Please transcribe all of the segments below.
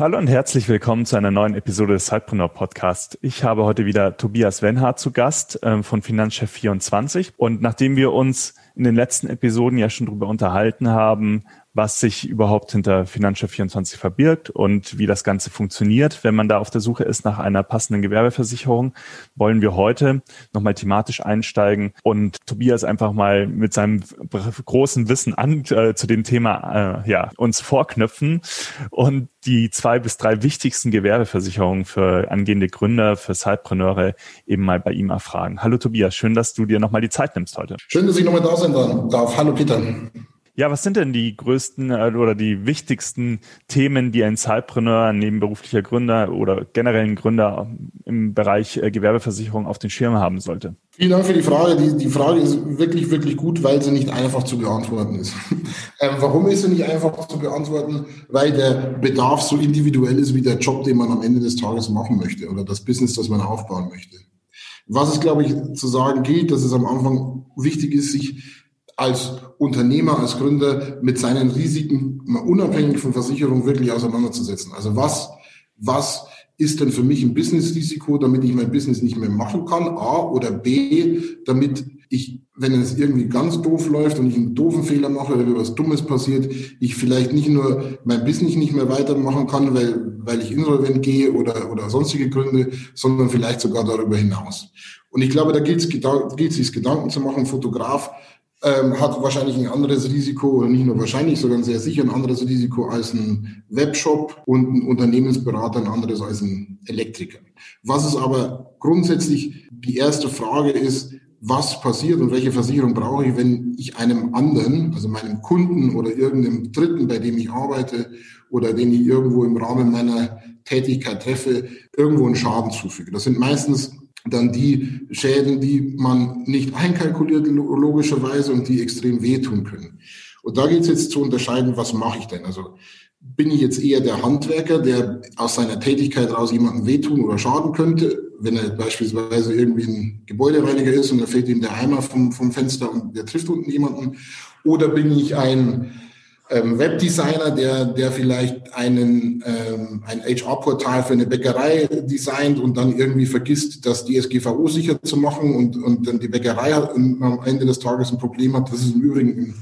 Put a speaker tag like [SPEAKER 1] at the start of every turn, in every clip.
[SPEAKER 1] Hallo und herzlich willkommen zu einer neuen Episode des Sidepreneur Podcast. Ich habe heute wieder Tobias Wenhardt zu Gast ähm, von Finanzchef 24 und nachdem wir uns in den letzten Episoden ja schon darüber unterhalten haben, was sich überhaupt hinter Finanzchef 24 verbirgt und wie das Ganze funktioniert. Wenn man da auf der Suche ist nach einer passenden Gewerbeversicherung, wollen wir heute nochmal thematisch einsteigen und Tobias einfach mal mit seinem großen Wissen an äh, zu dem Thema äh, ja uns vorknüpfen und die zwei bis drei wichtigsten Gewerbeversicherungen für angehende Gründer, für Sidepreneure eben mal bei ihm erfragen. Hallo Tobias, schön, dass du dir nochmal die Zeit nimmst heute.
[SPEAKER 2] Schön, dass ich nochmal da sein darf. Hallo Peter.
[SPEAKER 1] Ja, was sind denn die größten äh, oder die wichtigsten Themen, die ein Zeitpreneur, ein nebenberuflicher Gründer oder generell ein Gründer im Bereich äh, Gewerbeversicherung auf den Schirm haben sollte?
[SPEAKER 2] Vielen Dank für die Frage. Die, die Frage ist wirklich, wirklich gut, weil sie nicht einfach zu beantworten ist. ähm, warum ist sie nicht einfach zu beantworten? Weil der Bedarf so individuell ist wie der Job, den man am Ende des Tages machen möchte oder das Business, das man aufbauen möchte. Was es, glaube ich, zu sagen gilt, dass es am Anfang wichtig ist, sich als Unternehmer, als Gründer mit seinen Risiken unabhängig von Versicherung wirklich auseinanderzusetzen. Also was, was ist denn für mich ein Business-Risiko, damit ich mein Business nicht mehr machen kann? A oder B, damit ich, wenn es irgendwie ganz doof läuft und ich einen doofen Fehler mache oder was Dummes passiert, ich vielleicht nicht nur mein Business nicht mehr weitermachen kann, weil, weil ich insolvent gehe oder, oder sonstige Gründe, sondern vielleicht sogar darüber hinaus. Und ich glaube, da gilt es, gilt es sich Gedanken zu machen, Fotograf ähm, hat wahrscheinlich ein anderes Risiko, oder nicht nur wahrscheinlich, sondern sehr sicher ein anderes Risiko als ein Webshop und ein Unternehmensberater ein anderes als ein Elektriker. Was ist aber grundsätzlich die erste Frage ist, was passiert und welche Versicherung brauche ich, wenn ich einem anderen, also meinem Kunden oder irgendeinem Dritten, bei dem ich arbeite oder den ich irgendwo im Rahmen meiner Tätigkeit treffe, irgendwo einen Schaden zufüge. Das sind meistens dann die Schäden, die man nicht einkalkuliert, logischerweise, und die extrem wehtun können. Und da geht es jetzt zu unterscheiden, was mache ich denn? Also bin ich jetzt eher der Handwerker, der aus seiner Tätigkeit raus jemandem wehtun oder schaden könnte, wenn er beispielsweise irgendwie ein Gebäudereiniger ist und da fällt ihm der Eimer vom, vom Fenster und der trifft unten jemanden? Oder bin ich ein ähm, Webdesigner, der, der vielleicht einen, ähm, ein HR-Portal für eine Bäckerei designt und dann irgendwie vergisst, das DSGVO sicher zu machen und, und dann die Bäckerei am Ende des Tages ein Problem hat. Das ist im Übrigen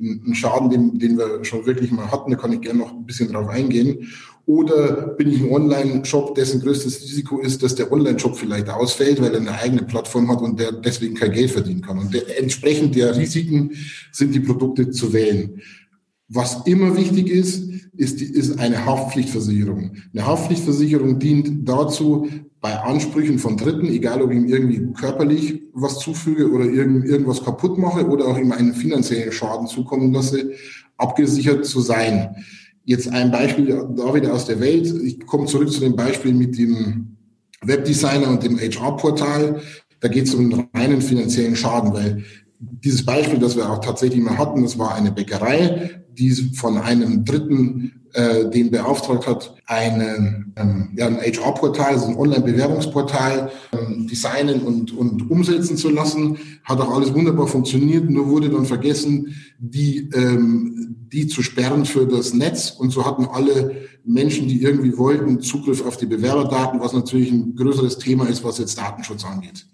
[SPEAKER 2] ein, ein Schaden, den, den wir schon wirklich mal hatten. Da kann ich gerne noch ein bisschen drauf eingehen. Oder bin ich ein Online-Shop, dessen größtes Risiko ist, dass der Online-Shop vielleicht ausfällt, weil er eine eigene Plattform hat und der deswegen kein Geld verdienen kann. Und der, entsprechend der Risiken sind die Produkte zu wählen. Was immer wichtig ist, ist, ist eine Haftpflichtversicherung. Eine Haftpflichtversicherung dient dazu, bei Ansprüchen von Dritten, egal ob ich ihm irgendwie körperlich was zufüge oder irgend, irgendwas kaputt mache oder auch ihm einen finanziellen Schaden zukommen lasse, abgesichert zu sein. Jetzt ein Beispiel da wieder aus der Welt. Ich komme zurück zu dem Beispiel mit dem Webdesigner und dem HR-Portal. Da geht es um einen reinen finanziellen Schaden, weil dieses Beispiel, das wir auch tatsächlich mal hatten, das war eine Bäckerei, die von einem Dritten äh, den beauftragt hat, eine, ähm, ja, ein HR-Portal, also ein Online-Bewerbungsportal ähm, designen und, und umsetzen zu lassen. Hat auch alles wunderbar funktioniert, nur wurde dann vergessen, die, ähm, die zu sperren für das Netz. Und so hatten alle Menschen, die irgendwie wollten, Zugriff auf die Bewerberdaten, was natürlich ein größeres Thema ist, was jetzt Datenschutz angeht.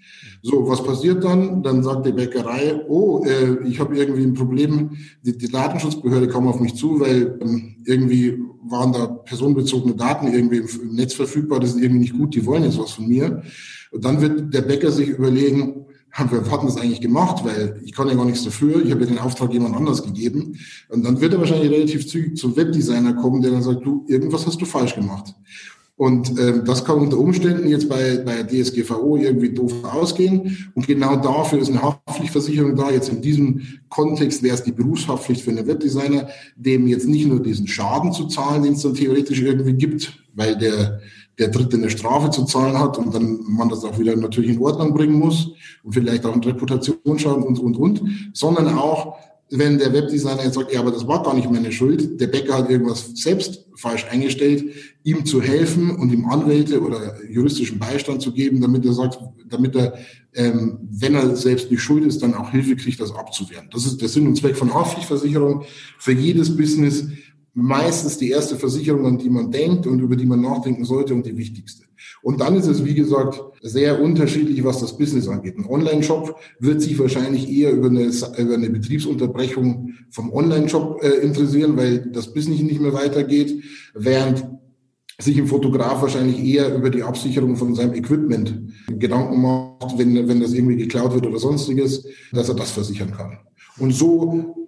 [SPEAKER 2] So, was passiert dann? Dann sagt die Bäckerei, oh, äh, ich habe irgendwie ein Problem, die, die, Datenschutzbehörde kam auf mich zu, weil ähm, irgendwie waren da personenbezogene Daten irgendwie im, im, Netz verfügbar, das ist irgendwie nicht gut, die wollen jetzt was von mir. Und dann wird der Bäcker sich überlegen, haben wir hatten das eigentlich gemacht, weil ich kann ja gar nichts dafür, ich habe ja den Auftrag jemand anders gegeben. Und dann wird er wahrscheinlich relativ zügig zum Webdesigner kommen, der dann sagt, du, irgendwas hast du falsch gemacht. Und ähm, das kann unter Umständen jetzt bei, bei DSGVO irgendwie doof ausgehen. Und genau dafür ist eine Haftpflichtversicherung da. Jetzt in diesem Kontext wäre es die Berufshaftpflicht für einen Webdesigner, dem jetzt nicht nur diesen Schaden zu zahlen, den es dann theoretisch irgendwie gibt, weil der, der Dritte eine Strafe zu zahlen hat und dann man das auch wieder natürlich in Ordnung bringen muss und vielleicht auch einen Reputationsschaden und, und, und, sondern auch wenn der Webdesigner jetzt sagt, ja, aber das war gar nicht meine Schuld, der Bäcker hat irgendwas selbst falsch eingestellt, ihm zu helfen und ihm Anwälte oder juristischen Beistand zu geben, damit er sagt, damit er, ähm, wenn er selbst nicht schuld ist, dann auch Hilfe kriegt, das abzuwehren. Das ist der Sinn und Zweck von Haftpflichtversicherung. Für jedes Business meistens die erste Versicherung, an die man denkt und über die man nachdenken sollte und die wichtigste. Und dann ist es, wie gesagt, sehr unterschiedlich, was das Business angeht. Ein Online-Shop wird sich wahrscheinlich eher über eine, über eine Betriebsunterbrechung vom Online-Shop äh, interessieren, weil das Business nicht mehr weitergeht, während sich ein Fotograf wahrscheinlich eher über die Absicherung von seinem Equipment Gedanken macht, wenn, wenn das irgendwie geklaut wird oder sonstiges, dass er das versichern kann. Und so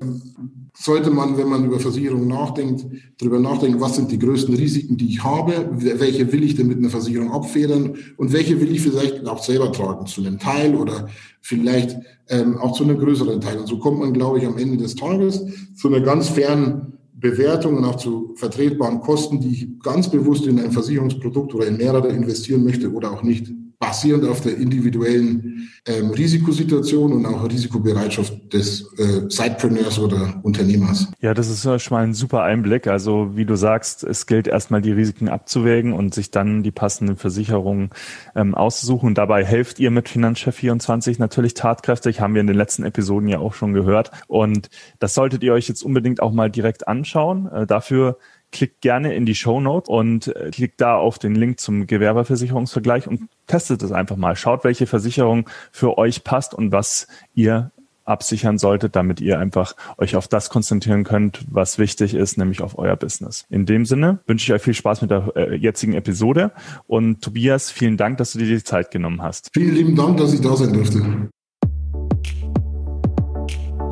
[SPEAKER 2] sollte man, wenn man über Versicherungen nachdenkt, darüber nachdenken, was sind die größten Risiken, die ich habe, welche will ich denn mit einer Versicherung abfedern und welche will ich vielleicht auch selber tragen, zu einem Teil oder vielleicht ähm, auch zu einem größeren Teil. Und so kommt man, glaube ich, am Ende des Tages zu einer ganz fairen Bewertung und auch zu vertretbaren Kosten, die ich ganz bewusst in ein Versicherungsprodukt oder in mehrere investieren möchte oder auch nicht basierend auf der individuellen ähm, Risikosituation und auch Risikobereitschaft des äh, Sidepreneurs oder Unternehmers.
[SPEAKER 1] Ja, das ist schon mal ein super Einblick. Also wie du sagst, es gilt erstmal die Risiken abzuwägen und sich dann die passenden Versicherungen ähm, auszusuchen. Dabei helft ihr mit Finanzchef 24 natürlich tatkräftig, haben wir in den letzten Episoden ja auch schon gehört. Und das solltet ihr euch jetzt unbedingt auch mal direkt anschauen. Äh, dafür klickt gerne in die Show Note und äh, klickt da auf den Link zum Gewerbeversicherungsvergleich und testet es einfach mal. Schaut, welche Versicherung für euch passt und was ihr absichern solltet, damit ihr einfach euch auf das konzentrieren könnt, was wichtig ist, nämlich auf euer Business. In dem Sinne wünsche ich euch viel Spaß mit der äh, jetzigen Episode und Tobias, vielen Dank, dass du dir die Zeit genommen hast.
[SPEAKER 2] Vielen lieben Dank, dass ich da sein durfte.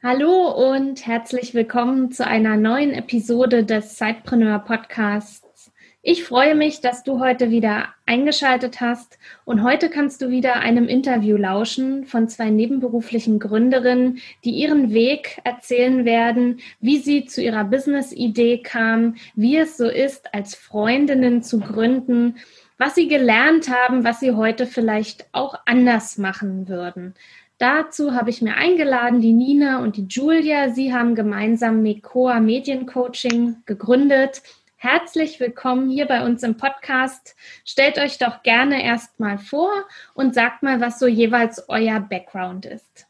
[SPEAKER 3] Hallo und herzlich willkommen zu einer neuen Episode des Sidepreneur Podcasts. Ich freue mich, dass du heute wieder eingeschaltet hast und heute kannst du wieder einem Interview lauschen von zwei nebenberuflichen Gründerinnen, die ihren Weg erzählen werden, wie sie zu ihrer Business-Idee kamen, wie es so ist, als Freundinnen zu gründen, was sie gelernt haben, was sie heute vielleicht auch anders machen würden. Dazu habe ich mir eingeladen die Nina und die Julia. Sie haben gemeinsam Mekoa Mediencoaching gegründet. Herzlich willkommen hier bei uns im Podcast. Stellt euch doch gerne erstmal vor und sagt mal, was so jeweils euer Background ist.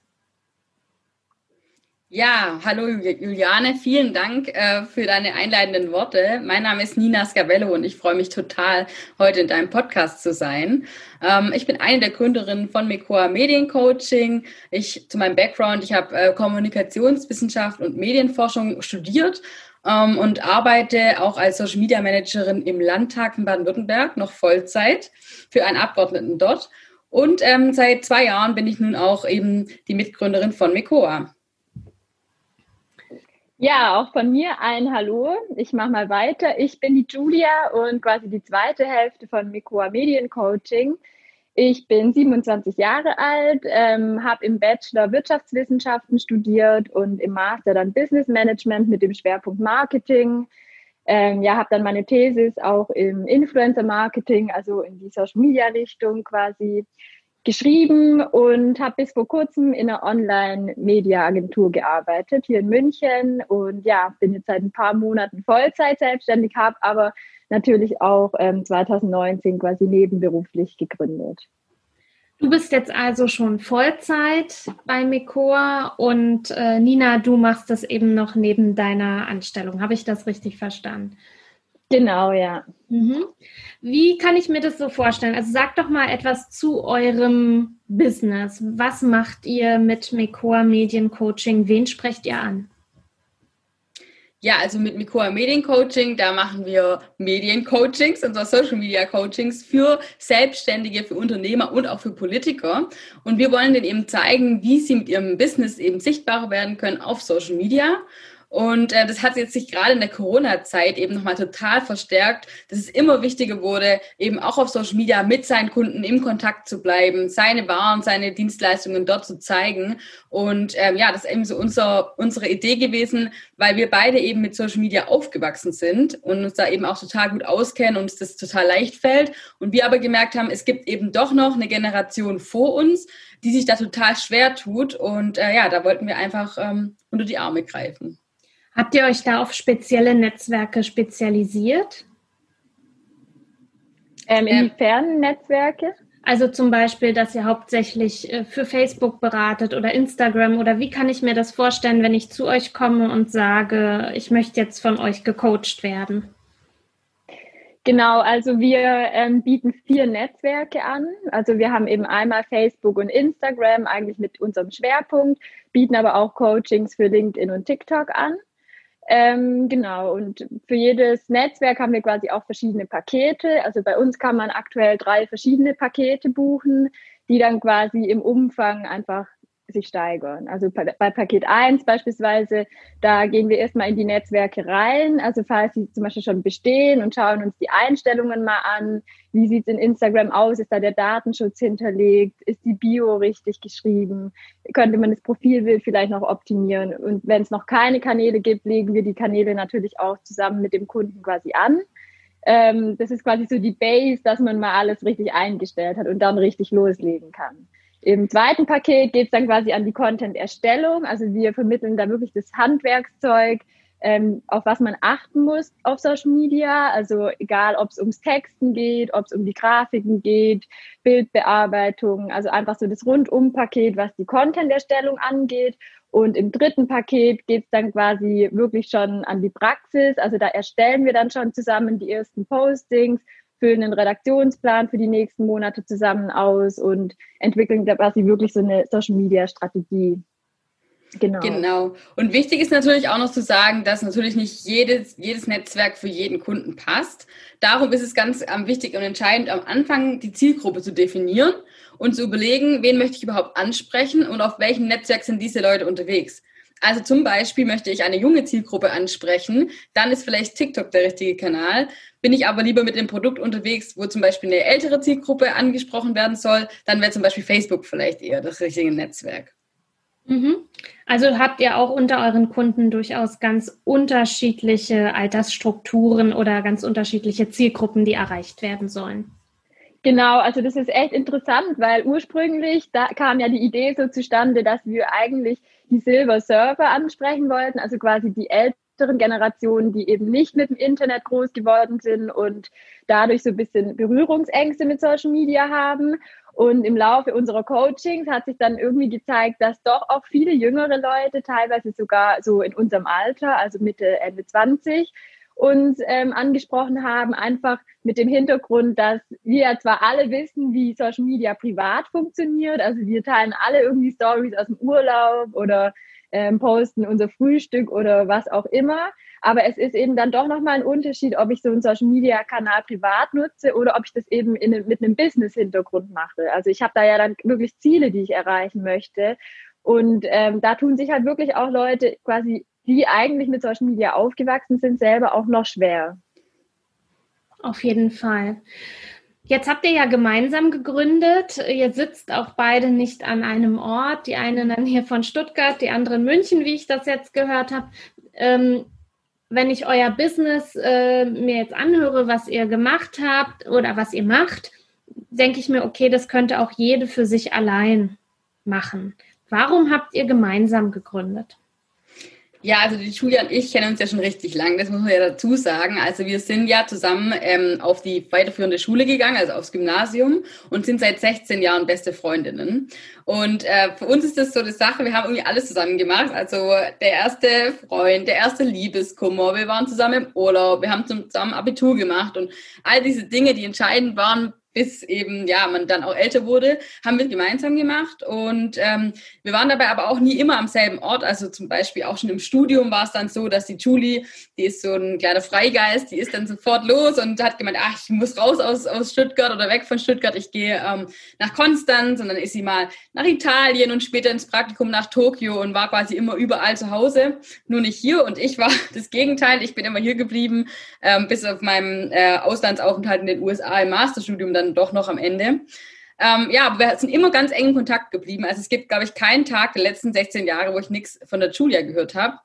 [SPEAKER 4] Ja, hallo Juliane, vielen Dank äh, für deine einleitenden Worte. Mein Name ist Nina Scavello und ich freue mich total, heute in deinem Podcast zu sein. Ähm, ich bin eine der Gründerinnen von Mekoa Mediencoaching. Ich zu meinem Background, ich habe äh, Kommunikationswissenschaft und Medienforschung studiert ähm, und arbeite auch als Social Media Managerin im Landtag in Baden-Württemberg, noch Vollzeit für einen Abgeordneten dort. Und ähm, seit zwei Jahren bin ich nun auch eben die Mitgründerin von Mekoa.
[SPEAKER 5] Ja, auch von mir ein Hallo. Ich mache mal weiter. Ich bin die Julia und quasi die zweite Hälfte von Mikoa Mediencoaching. Ich bin 27 Jahre alt, ähm, habe im Bachelor Wirtschaftswissenschaften studiert und im Master dann Business Management mit dem Schwerpunkt Marketing. Ähm, ja, habe dann meine Thesis auch im Influencer Marketing, also in die Social Media Richtung quasi geschrieben und habe bis vor kurzem in einer Online-Media-Agentur gearbeitet, hier in München. Und ja, bin jetzt seit ein paar Monaten Vollzeit selbstständig, habe aber natürlich auch ähm, 2019 quasi nebenberuflich gegründet.
[SPEAKER 3] Du bist jetzt also schon Vollzeit bei Mikor und äh, Nina, du machst das eben noch neben deiner Anstellung. Habe ich das richtig verstanden?
[SPEAKER 5] Genau, ja.
[SPEAKER 3] Mhm. Wie kann ich mir das so vorstellen? Also sagt doch mal etwas zu eurem Business. Was macht ihr mit Mekoa Mediencoaching? Wen sprecht ihr an?
[SPEAKER 4] Ja, also mit Mikoa Mediencoaching, da machen wir Mediencoachings, unser Social Media Coachings für Selbstständige, für Unternehmer und auch für Politiker. Und wir wollen denen eben zeigen, wie sie mit ihrem Business eben sichtbarer werden können auf Social Media Und äh, das hat jetzt sich gerade in der Corona-Zeit eben nochmal total verstärkt, dass es immer wichtiger wurde, eben auch auf Social Media mit seinen Kunden im Kontakt zu bleiben, seine Waren, seine Dienstleistungen dort zu zeigen. Und ähm, ja, das ist eben so unser, unsere Idee gewesen, weil wir beide eben mit Social Media aufgewachsen sind und uns da eben auch total gut auskennen und uns das total leicht fällt. Und wir aber gemerkt haben, es gibt eben doch noch eine Generation vor uns, die sich da total schwer tut. Und äh, ja, da wollten wir einfach ähm, unter die Arme greifen.
[SPEAKER 3] Habt ihr euch da auf spezielle Netzwerke spezialisiert?
[SPEAKER 5] Ähm, inwiefern Netzwerke?
[SPEAKER 3] Also zum Beispiel, dass ihr hauptsächlich äh, für Facebook beratet oder Instagram oder wie kann ich mir das vorstellen, wenn ich zu euch komme und sage, ich möchte jetzt von euch gecoacht werden?
[SPEAKER 5] Genau, also wir ähm, bieten vier Netzwerke an. Also wir haben eben einmal Facebook und Instagram eigentlich mit unserem Schwerpunkt, bieten aber auch Coachings für LinkedIn und TikTok an. Ähm, genau, und für jedes Netzwerk haben wir quasi auch verschiedene Pakete. Also bei uns kann man aktuell drei verschiedene Pakete buchen, die dann quasi im Umfang einfach sich steigern. Also bei Paket 1 beispielsweise, da gehen wir erstmal in die Netzwerke rein. Also falls sie zum Beispiel schon bestehen und schauen uns die Einstellungen mal an. Wie sieht es in Instagram aus? Ist da der Datenschutz hinterlegt? Ist die Bio richtig geschrieben? Könnte man das Profilbild vielleicht noch optimieren? Und wenn es noch keine Kanäle gibt, legen wir die Kanäle natürlich auch zusammen mit dem Kunden quasi an. Ähm, das ist quasi so die Base, dass man mal alles richtig eingestellt hat und dann richtig loslegen kann. Im zweiten Paket geht es dann quasi an die Content-Erstellung. Also wir vermitteln da wirklich das Handwerkszeug, ähm, auf was man achten muss auf Social Media. Also egal, ob es ums Texten geht, ob es um die Grafiken geht, Bildbearbeitung, also einfach so das Rundum-Paket, was die Content-Erstellung angeht. Und im dritten Paket geht es dann quasi wirklich schon an die Praxis. Also da erstellen wir dann schon zusammen die ersten Postings, füllen einen Redaktionsplan für die nächsten Monate zusammen aus und entwickeln quasi wirklich so eine Social Media Strategie.
[SPEAKER 4] Genau. Genau. Und wichtig ist natürlich auch noch zu sagen, dass natürlich nicht jedes, jedes Netzwerk für jeden Kunden passt. Darum ist es ganz ähm, wichtig und entscheidend, am Anfang die Zielgruppe zu definieren und zu überlegen, wen möchte ich überhaupt ansprechen und auf welchem Netzwerk sind diese Leute unterwegs. Also zum Beispiel möchte ich eine junge Zielgruppe ansprechen, dann ist vielleicht TikTok der richtige Kanal. Bin ich aber lieber mit dem Produkt unterwegs, wo zum Beispiel eine ältere Zielgruppe angesprochen werden soll, dann wäre zum Beispiel Facebook vielleicht eher das richtige Netzwerk.
[SPEAKER 3] Mhm. Also habt ihr auch unter euren Kunden durchaus ganz unterschiedliche Altersstrukturen oder ganz unterschiedliche Zielgruppen, die erreicht werden sollen?
[SPEAKER 5] Genau, also das ist echt interessant, weil ursprünglich da kam ja die Idee so zustande, dass wir eigentlich die Silver Surfer ansprechen wollten, also quasi die älteren Generationen, die eben nicht mit dem Internet groß geworden sind und dadurch so ein bisschen Berührungsängste mit Social Media haben. Und im Laufe unserer Coachings hat sich dann irgendwie gezeigt, dass doch auch viele jüngere Leute, teilweise sogar so in unserem Alter, also Mitte, Ende 20, uns ähm, angesprochen haben, einfach mit dem Hintergrund, dass wir ja zwar alle wissen, wie Social Media privat funktioniert, also wir teilen alle irgendwie Stories aus dem Urlaub oder ähm, posten unser Frühstück oder was auch immer, aber es ist eben dann doch nochmal ein Unterschied, ob ich so einen Social Media Kanal privat nutze oder ob ich das eben in, mit einem Business Hintergrund mache. Also ich habe da ja dann wirklich Ziele, die ich erreichen möchte. Und ähm, da tun sich halt wirklich auch Leute quasi die eigentlich mit Social Media aufgewachsen sind, selber auch noch schwer.
[SPEAKER 3] Auf jeden Fall. Jetzt habt ihr ja gemeinsam gegründet. Ihr sitzt auch beide nicht an einem Ort. Die eine dann hier von Stuttgart, die andere in München, wie ich das jetzt gehört habe. Ähm, wenn ich euer Business äh, mir jetzt anhöre, was ihr gemacht habt oder was ihr macht, denke ich mir, okay, das könnte auch jede für sich allein machen. Warum habt ihr gemeinsam gegründet?
[SPEAKER 4] Ja, also die Julia und ich kennen uns ja schon richtig lang, das muss man ja dazu sagen. Also wir sind ja zusammen ähm, auf die weiterführende Schule gegangen, also aufs Gymnasium und sind seit 16 Jahren beste Freundinnen. Und äh, für uns ist das so eine Sache, wir haben irgendwie alles zusammen gemacht. Also der erste Freund, der erste Liebeskummer, wir waren zusammen im Urlaub, wir haben zusammen Abitur gemacht und all diese Dinge, die entscheidend waren, bis eben, ja, man dann auch älter wurde, haben wir gemeinsam gemacht. Und ähm, wir waren dabei aber auch nie immer am selben Ort. Also zum Beispiel auch schon im Studium war es dann so, dass die Julie, die ist so ein kleiner Freigeist, die ist dann sofort los und hat gemeint, ach, ich muss raus aus, aus Stuttgart oder weg von Stuttgart, ich gehe ähm, nach Konstanz und dann ist sie mal nach Italien und später ins Praktikum nach Tokio und war quasi immer überall zu Hause, nur nicht hier. Und ich war das Gegenteil, ich bin immer hier geblieben, ähm, bis auf meinem äh, Auslandsaufenthalt in den USA im Masterstudium dann doch noch am Ende. Ähm, ja, aber wir sind immer ganz eng in Kontakt geblieben. Also es gibt, glaube ich, keinen Tag der letzten 16 Jahre, wo ich nichts von der Julia gehört habe.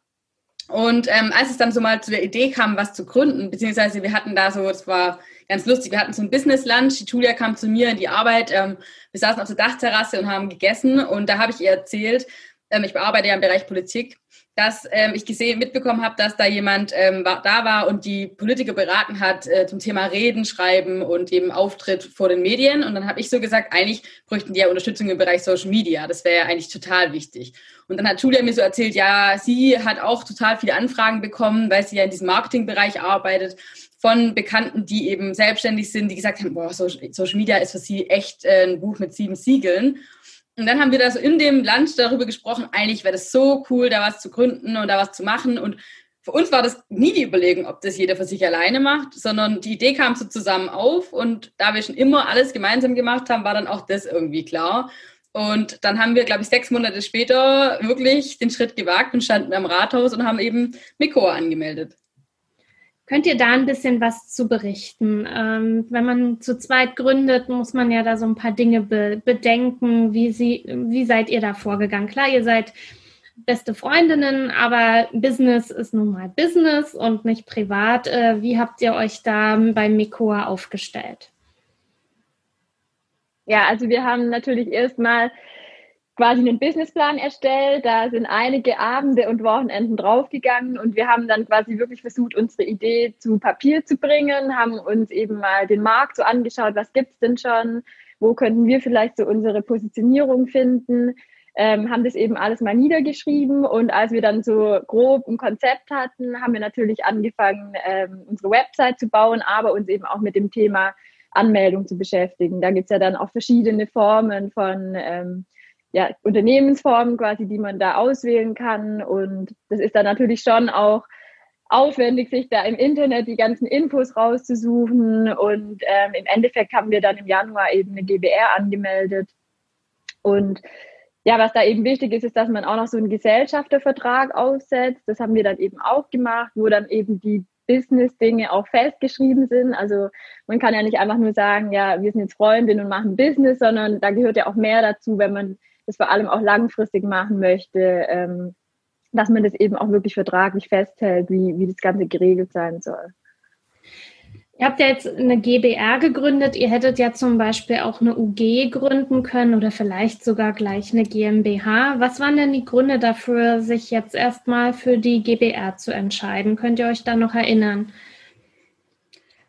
[SPEAKER 4] Und ähm, als es dann so mal zu der Idee kam, was zu gründen, beziehungsweise wir hatten da so, es war ganz lustig, wir hatten so ein Business Lunch, die Julia kam zu mir in die Arbeit, ähm, wir saßen auf der Dachterrasse und haben gegessen und da habe ich ihr erzählt, ähm, ich bearbeite ja im Bereich Politik, dass ähm, ich gesehen, mitbekommen habe, dass da jemand ähm, war, da war und die Politiker beraten hat äh, zum Thema Reden, Schreiben und eben Auftritt vor den Medien. Und dann habe ich so gesagt, eigentlich bräuchten die ja Unterstützung im Bereich Social Media. Das wäre ja eigentlich total wichtig. Und dann hat Julia mir so erzählt, ja, sie hat auch total viele Anfragen bekommen, weil sie ja in diesem Marketingbereich arbeitet von Bekannten, die eben selbstständig sind, die gesagt haben, boah, Social Media ist für sie echt äh, ein Buch mit sieben Siegeln. Und dann haben wir da so in dem Land darüber gesprochen, eigentlich wäre das so cool, da was zu gründen und da was zu machen. Und für uns war das nie die Überlegung, ob das jeder für sich alleine macht, sondern die Idee kam so zusammen auf. Und da wir schon immer alles gemeinsam gemacht haben, war dann auch das irgendwie klar. Und dann haben wir, glaube ich, sechs Monate später wirklich den Schritt gewagt und standen am Rathaus und haben eben Mikor angemeldet.
[SPEAKER 3] Könnt ihr da ein bisschen was zu berichten? Ähm, wenn man zu zweit gründet, muss man ja da so ein paar Dinge be bedenken. Wie, sie, wie seid ihr da vorgegangen? Klar, ihr seid beste Freundinnen, aber Business ist nun mal Business und nicht privat. Äh, wie habt ihr euch da bei Mikoa aufgestellt?
[SPEAKER 5] Ja, also wir haben natürlich erstmal quasi einen Businessplan erstellt. Da sind einige Abende und Wochenenden draufgegangen und wir haben dann quasi wirklich versucht, unsere Idee zu Papier zu bringen, haben uns eben mal den Markt so angeschaut, was gibt's denn schon, wo könnten wir vielleicht so unsere Positionierung finden, ähm, haben das eben alles mal niedergeschrieben und als wir dann so grob ein Konzept hatten, haben wir natürlich angefangen, ähm, unsere Website zu bauen, aber uns eben auch mit dem Thema Anmeldung zu beschäftigen. Da gibt's ja dann auch verschiedene Formen von ähm, ja, Unternehmensformen quasi, die man da auswählen kann. Und das ist dann natürlich schon auch aufwendig, sich da im Internet die ganzen Infos rauszusuchen. Und ähm, im Endeffekt haben wir dann im Januar eben eine GBR angemeldet. Und ja, was da eben wichtig ist, ist, dass man auch noch so einen Gesellschaftervertrag aufsetzt. Das haben wir dann eben auch gemacht, wo dann eben die Business-Dinge auch festgeschrieben sind. Also man kann ja nicht einfach nur sagen, ja, wir sind jetzt Freundinnen und machen Business, sondern da gehört ja auch mehr dazu, wenn man das vor allem auch langfristig machen möchte, ähm, dass man das eben auch wirklich vertraglich festhält, wie, wie das Ganze geregelt sein soll.
[SPEAKER 3] Ihr habt ja jetzt eine GBR gegründet. Ihr hättet ja zum Beispiel auch eine UG gründen können oder vielleicht sogar gleich eine GmbH. Was waren denn die Gründe dafür, sich jetzt erstmal für die GBR zu entscheiden? Könnt ihr euch da noch erinnern?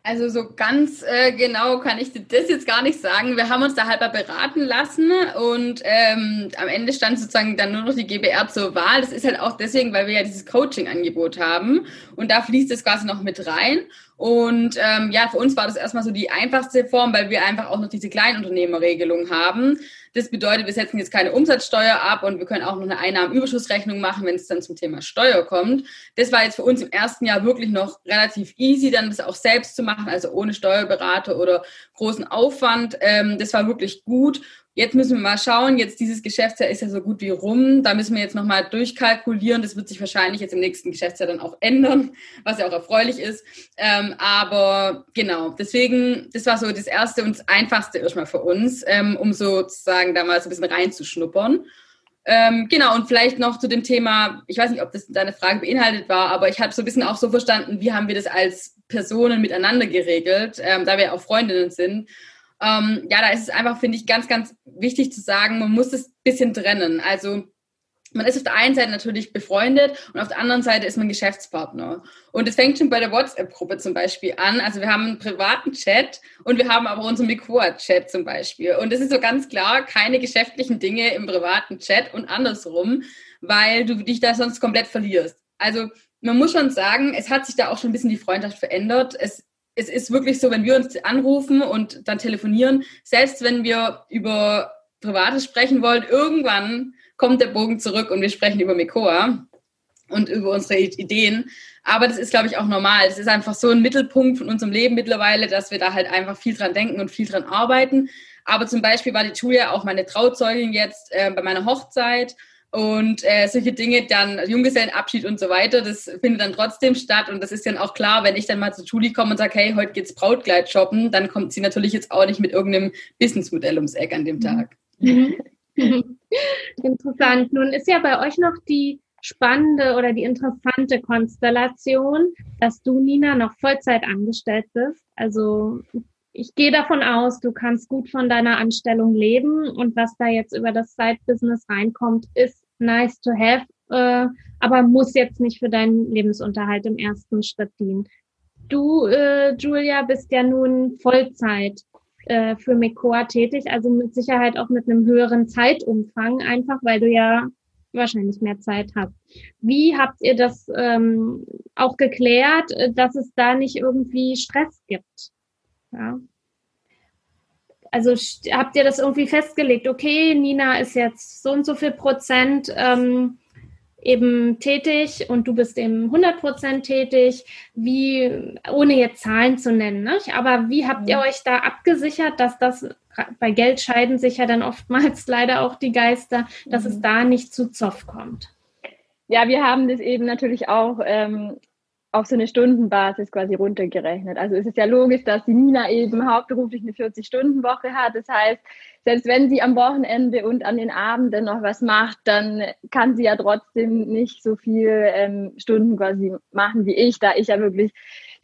[SPEAKER 4] Also so ganz äh, genau kann ich das jetzt gar nicht sagen. Wir haben uns da halber beraten lassen und ähm, am Ende stand sozusagen dann nur noch die GBR zur Wahl. Das ist halt auch deswegen, weil wir ja dieses Coaching-Angebot haben und da fließt es quasi noch mit rein. Und ähm, ja, für uns war das erstmal so die einfachste Form, weil wir einfach auch noch diese Kleinunternehmerregelung haben. Das bedeutet, wir setzen jetzt keine Umsatzsteuer ab und wir können auch noch eine Einnahmenüberschussrechnung machen, wenn es dann zum Thema Steuer kommt. Das war jetzt für uns im ersten Jahr wirklich noch relativ easy, dann das auch selbst zu machen, also ohne Steuerberater oder großen Aufwand. Ähm, das war wirklich gut. Jetzt müssen wir mal schauen. Jetzt dieses Geschäftsjahr ist ja so gut wie rum. Da müssen wir jetzt nochmal durchkalkulieren. Das wird sich wahrscheinlich jetzt im nächsten Geschäftsjahr dann auch ändern, was ja auch erfreulich ist. Ähm, aber genau, deswegen, das war so das erste und das einfachste erstmal für uns, ähm, um sozusagen da mal so ein bisschen reinzuschnuppern. Ähm, genau, und vielleicht noch zu dem Thema, ich weiß nicht, ob das deine Frage beinhaltet war, aber ich habe so ein bisschen auch so verstanden, wie haben wir das als Personen miteinander geregelt, ähm, da wir auch Freundinnen sind. Ähm, ja, da ist es einfach, finde ich, ganz, ganz wichtig zu sagen, man muss es ein bisschen trennen. Also man ist auf der einen Seite natürlich befreundet und auf der anderen Seite ist man Geschäftspartner. Und es fängt schon bei der WhatsApp-Gruppe zum Beispiel an. Also wir haben einen privaten Chat und wir haben aber unseren Mikroa-Chat zum Beispiel. Und es ist so ganz klar, keine geschäftlichen Dinge im privaten Chat und andersrum, weil du dich da sonst komplett verlierst. Also man muss schon sagen, es hat sich da auch schon ein bisschen die Freundschaft verändert. Es es ist wirklich so, wenn wir uns anrufen und dann telefonieren, selbst wenn wir über Privates sprechen wollen, irgendwann kommt der Bogen zurück und wir sprechen über Mekoa und über unsere Ideen. Aber das ist, glaube ich, auch normal. Es ist einfach so ein Mittelpunkt von unserem Leben mittlerweile, dass wir da halt einfach viel dran denken und viel dran arbeiten. Aber zum Beispiel war die Julia auch meine Trauzeugin jetzt äh, bei meiner Hochzeit und äh, solche Dinge, dann Junggesellenabschied und so weiter, das findet dann trotzdem statt. Und das ist dann auch klar, wenn ich dann mal zu Julie komme und sage, hey, heute geht's Brautkleid shoppen, dann kommt sie natürlich jetzt auch nicht mit irgendeinem Businessmodell ums Eck an dem Tag.
[SPEAKER 3] Interessant. Nun ist ja bei euch noch die spannende oder die interessante Konstellation, dass du, Nina, noch Vollzeit angestellt bist. Also ich gehe davon aus, du kannst gut von deiner Anstellung leben und was da jetzt über das Side-Business reinkommt, ist nice to have, äh, aber muss jetzt nicht für deinen Lebensunterhalt im ersten Schritt dienen. Du, äh, Julia, bist ja nun Vollzeit äh, für Mekoa tätig, also mit Sicherheit auch mit einem höheren Zeitumfang, einfach weil du ja wahrscheinlich mehr Zeit hast. Wie habt ihr das ähm, auch geklärt, äh, dass es da nicht irgendwie Stress gibt? Ja. Also habt ihr das irgendwie festgelegt? Okay, Nina ist jetzt so und so viel Prozent ähm, eben tätig und du bist eben 100 Prozent tätig. Wie, ohne jetzt Zahlen zu nennen, ne? aber wie habt ihr mhm. euch da abgesichert, dass das bei Geld scheiden sich ja dann oftmals leider auch die Geister, dass mhm. es da nicht zu Zoff kommt?
[SPEAKER 5] Ja, wir haben das eben natürlich auch ähm, auf so eine Stundenbasis quasi runtergerechnet. Also es ist ja logisch, dass die Nina eben hauptberuflich eine 40-Stunden-Woche hat. Das heißt, selbst wenn sie am Wochenende und an den Abenden noch was macht, dann kann sie ja trotzdem nicht so viel ähm, Stunden quasi machen wie ich, da ich ja wirklich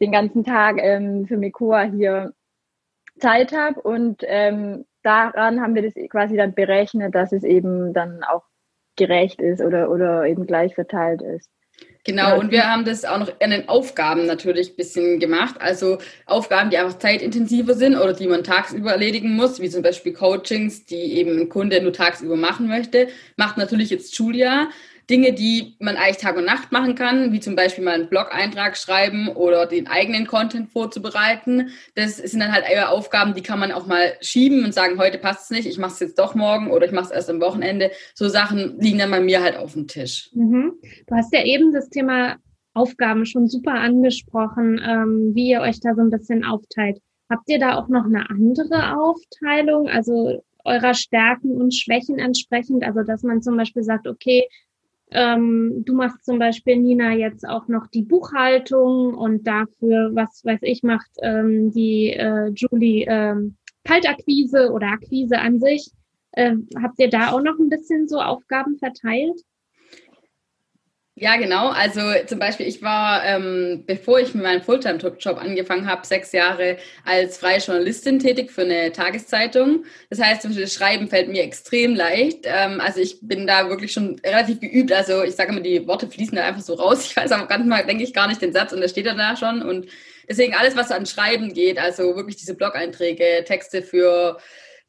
[SPEAKER 5] den ganzen Tag ähm, für Mekoa hier Zeit habe. Und ähm, daran haben wir das quasi dann berechnet, dass es eben dann auch gerecht ist oder, oder eben gleich verteilt ist.
[SPEAKER 4] Genau, und wir haben das auch noch in den Aufgaben natürlich ein bisschen gemacht. Also Aufgaben, die einfach zeitintensiver sind oder die man tagsüber erledigen muss, wie zum Beispiel Coachings, die eben ein Kunde nur tagsüber machen möchte, macht natürlich jetzt Julia. Dinge, die man eigentlich Tag und Nacht machen kann, wie zum Beispiel mal einen Blog-Eintrag schreiben oder den eigenen Content vorzubereiten. Das sind dann halt eher Aufgaben, die kann man auch mal schieben und sagen, heute passt es nicht, ich mache es jetzt doch morgen oder ich mache es erst am Wochenende. So Sachen liegen dann bei mir halt auf dem Tisch.
[SPEAKER 3] Mhm. Du hast ja eben das Thema Aufgaben schon super angesprochen, ähm, wie ihr euch da so ein bisschen aufteilt. Habt ihr da auch noch eine andere Aufteilung, also eurer Stärken und Schwächen entsprechend? Also, dass man zum Beispiel sagt, okay, ähm, du machst zum Beispiel, Nina, jetzt auch noch die Buchhaltung und dafür, was weiß ich, macht ähm, die äh, Julie ähm, Kaltakquise oder Akquise an sich. Ähm, habt ihr da auch noch ein bisschen so Aufgaben verteilt?
[SPEAKER 4] Ja, genau. Also zum Beispiel, ich war, ähm, bevor ich mit meinem Fulltime-Job angefangen habe, sechs Jahre als freie Journalistin tätig für eine Tageszeitung. Das heißt, das Schreiben fällt mir extrem leicht. Ähm, also ich bin da wirklich schon relativ geübt. Also ich sage immer, die Worte fließen da einfach so raus. Ich weiß aber ganz mal, denke ich gar nicht den Satz und der steht dann da schon. Und deswegen alles, was an Schreiben geht, also wirklich diese Blog-Einträge, Texte für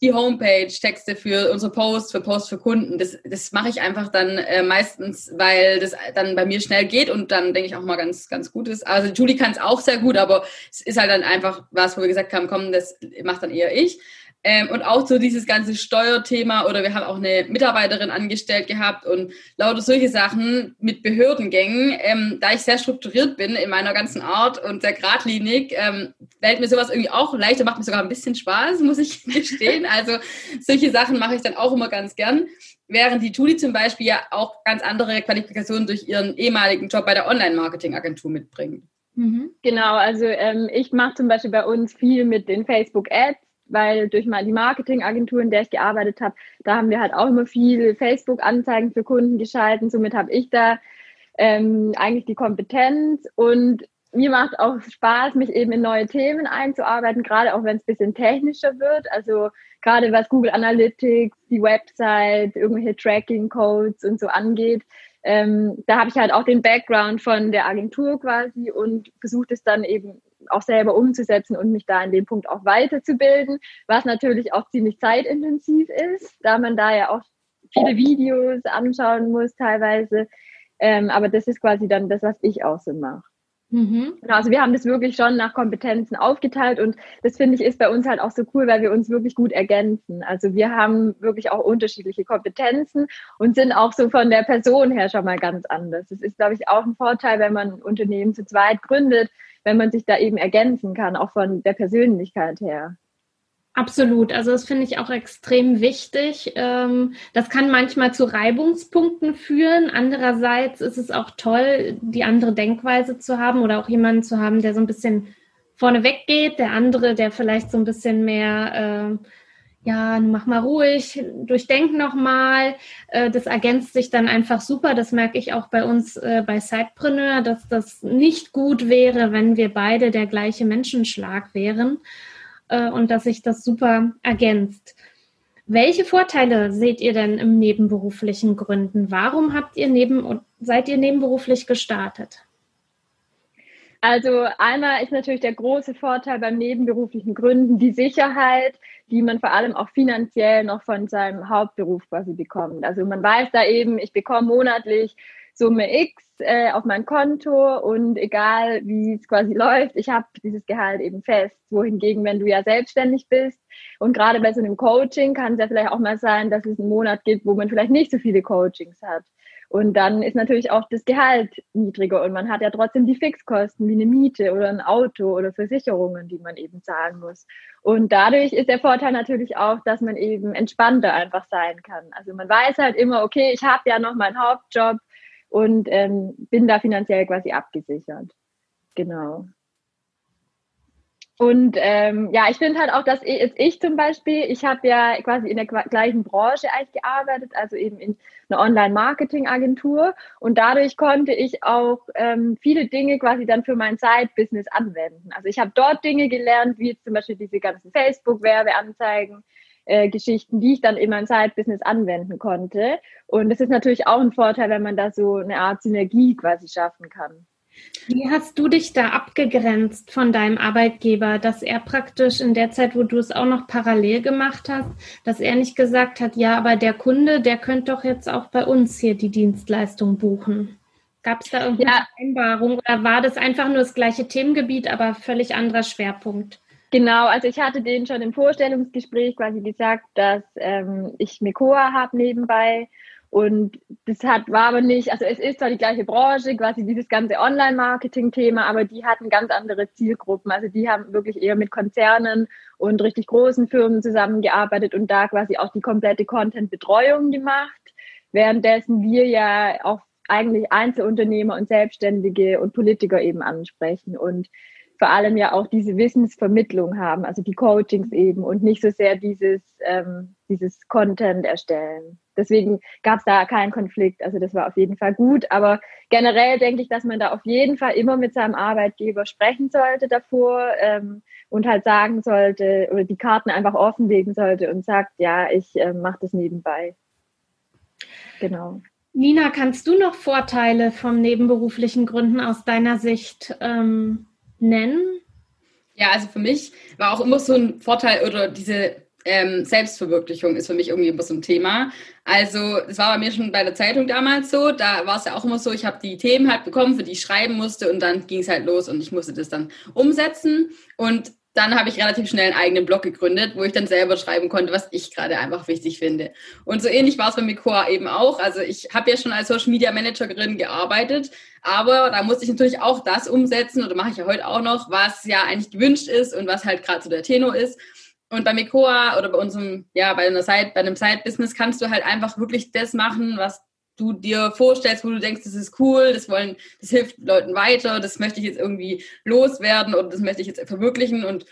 [SPEAKER 4] die Homepage, Texte für unsere Posts, für Posts für Kunden. Das, das mache ich einfach dann äh, meistens, weil das dann bei mir schnell geht und dann denke ich auch mal ganz, ganz gut ist. Also Julie kann es auch sehr gut, aber es ist halt dann einfach was, wo wir gesagt haben, komm, das macht dann eher ich. Ähm, und auch so dieses ganze Steuerthema oder wir haben auch eine Mitarbeiterin angestellt gehabt und lauter solche Sachen mit Behördengängen. Ähm, da ich sehr strukturiert bin in meiner ganzen Art und sehr geradlinig, ähm, fällt mir sowas irgendwie auch leichter, macht mir sogar ein bisschen Spaß, muss ich gestehen. Also solche Sachen mache ich dann auch immer ganz gern. Während die Julie zum Beispiel ja auch ganz andere Qualifikationen durch ihren ehemaligen Job bei der Online-Marketing-Agentur mitbringt.
[SPEAKER 5] Mhm. Genau, also ähm, ich mache zum Beispiel bei uns viel mit den Facebook-Ads weil durch mal die Marketingagentur, in der ich gearbeitet habe, da haben wir halt auch immer viel Facebook-Anzeigen für Kunden geschalten. Somit habe ich da ähm, eigentlich die Kompetenz und mir macht auch Spaß, mich eben in neue Themen einzuarbeiten, gerade auch wenn es ein bisschen technischer wird. Also gerade was Google Analytics, die Website, irgendwelche Tracking-Codes und so angeht. Ähm, da habe ich halt auch den Background von der Agentur quasi und versuche es dann eben auch selber umzusetzen und mich da in dem Punkt auch weiterzubilden, was natürlich auch ziemlich zeitintensiv ist, da man da ja auch viele Videos anschauen muss teilweise. Ähm, aber das ist quasi dann das, was ich auch so mache. Mhm. Genau, also wir haben das wirklich schon nach Kompetenzen aufgeteilt und das finde ich ist bei uns halt auch so cool, weil wir uns wirklich gut ergänzen. Also wir haben wirklich auch unterschiedliche Kompetenzen und sind auch so von der Person her schon mal ganz anders. Das ist, glaube ich, auch ein Vorteil, wenn man ein Unternehmen zu zweit gründet, wenn man sich da eben ergänzen kann, auch von der Persönlichkeit her.
[SPEAKER 3] Absolut. Also das finde ich auch extrem wichtig. Ähm, das kann manchmal zu Reibungspunkten führen. Andererseits ist es auch toll, die andere Denkweise zu haben oder auch jemanden zu haben, der so ein bisschen vorneweg geht, der andere, der vielleicht so ein bisschen mehr, äh, ja, mach mal ruhig, durchdenk nochmal. Äh, das ergänzt sich dann einfach super. Das merke ich auch bei uns äh, bei Sidepreneur, dass das nicht gut wäre, wenn wir beide der gleiche Menschenschlag wären äh, und dass sich das super ergänzt. Welche Vorteile seht ihr denn im nebenberuflichen Gründen? Warum habt ihr neben, seid ihr nebenberuflich gestartet?
[SPEAKER 5] Also einmal ist natürlich der große Vorteil beim nebenberuflichen Gründen die Sicherheit, die man vor allem auch finanziell noch von seinem Hauptberuf quasi bekommt. Also man weiß da eben, ich bekomme monatlich Summe X äh, auf mein Konto und egal wie es quasi läuft, ich habe dieses Gehalt eben fest. Wohingegen, wenn du ja selbstständig bist und gerade bei so einem Coaching kann es ja vielleicht auch mal sein, dass es einen Monat gibt, wo man vielleicht nicht so viele Coachings hat. Und dann ist natürlich auch das Gehalt niedriger und man hat ja trotzdem die Fixkosten wie eine Miete oder ein Auto oder Versicherungen, die man eben zahlen muss. Und dadurch ist der Vorteil natürlich auch, dass man eben entspannter einfach sein kann. Also man weiß halt immer, okay, ich habe ja noch meinen Hauptjob, und ähm, bin da finanziell quasi abgesichert. Genau. Und ähm, ja, ich finde halt auch, dass ich, jetzt ich zum Beispiel, ich habe ja quasi in der gleichen Branche eigentlich gearbeitet, also eben in einer Online-Marketing-Agentur. Und dadurch konnte ich auch ähm, viele Dinge quasi dann für mein Side-Business anwenden. Also ich habe dort Dinge gelernt, wie jetzt zum Beispiel diese ganzen Facebook-Werbeanzeigen, äh, Geschichten, die ich dann in mein Side-Business anwenden konnte. Und es ist natürlich auch ein Vorteil, wenn man da so eine Art Synergie quasi schaffen kann.
[SPEAKER 3] Wie hast du dich da abgegrenzt von deinem Arbeitgeber, dass er praktisch in der Zeit, wo du es auch noch parallel gemacht hast, dass er nicht gesagt hat, ja, aber der Kunde, der könnte doch jetzt auch bei uns hier die Dienstleistung buchen? Gab es da irgendeine ja. Vereinbarung oder war das einfach nur das gleiche Themengebiet, aber völlig anderer Schwerpunkt?
[SPEAKER 5] Genau, also ich hatte denen schon im Vorstellungsgespräch quasi gesagt, dass ähm, ich Mekoa habe nebenbei und das hat, war aber nicht, also es ist zwar die gleiche Branche, quasi dieses ganze Online-Marketing-Thema, aber die hatten ganz andere Zielgruppen. Also die haben wirklich eher mit Konzernen und richtig großen Firmen zusammengearbeitet und da quasi auch die komplette Content-Betreuung gemacht. Währenddessen wir ja auch eigentlich Einzelunternehmer und Selbstständige und Politiker eben ansprechen. Und vor allem ja auch diese Wissensvermittlung haben, also die Coachings eben und nicht so sehr dieses, ähm, dieses Content erstellen. Deswegen gab es da keinen Konflikt. Also das war auf jeden Fall gut. Aber generell denke ich, dass man da auf jeden Fall immer mit seinem Arbeitgeber sprechen sollte davor ähm, und halt sagen sollte oder die Karten einfach offenlegen sollte und sagt, ja, ich äh, mache das nebenbei.
[SPEAKER 3] Genau. Nina, kannst du noch Vorteile vom nebenberuflichen Gründen aus deiner Sicht ähm, nennen?
[SPEAKER 4] Ja, also für mich war auch immer so ein Vorteil oder diese ähm, Selbstverwirklichung ist für mich irgendwie immer so ein Thema. Also es war bei mir schon bei der Zeitung damals so, da war es ja auch immer so, ich habe die Themen halt bekommen, für die ich schreiben musste und dann ging es halt los und ich musste das dann umsetzen und dann habe ich relativ schnell einen eigenen Blog gegründet, wo ich dann selber schreiben konnte, was ich gerade einfach wichtig finde. Und so ähnlich war es bei Mikora eben auch. Also ich habe ja schon als Social Media Managerin gearbeitet, aber da musste ich natürlich auch das umsetzen oder mache ich ja heute auch noch, was ja eigentlich gewünscht ist und was halt gerade so der Tenor ist. Und bei Mikoa oder bei unserem, ja, bei einer Side, bei einem Side-Business kannst du halt einfach wirklich das machen, was du dir vorstellst, wo du denkst, das ist cool, das wollen, das hilft Leuten weiter, das möchte ich jetzt irgendwie loswerden oder das möchte ich jetzt verwirklichen. Und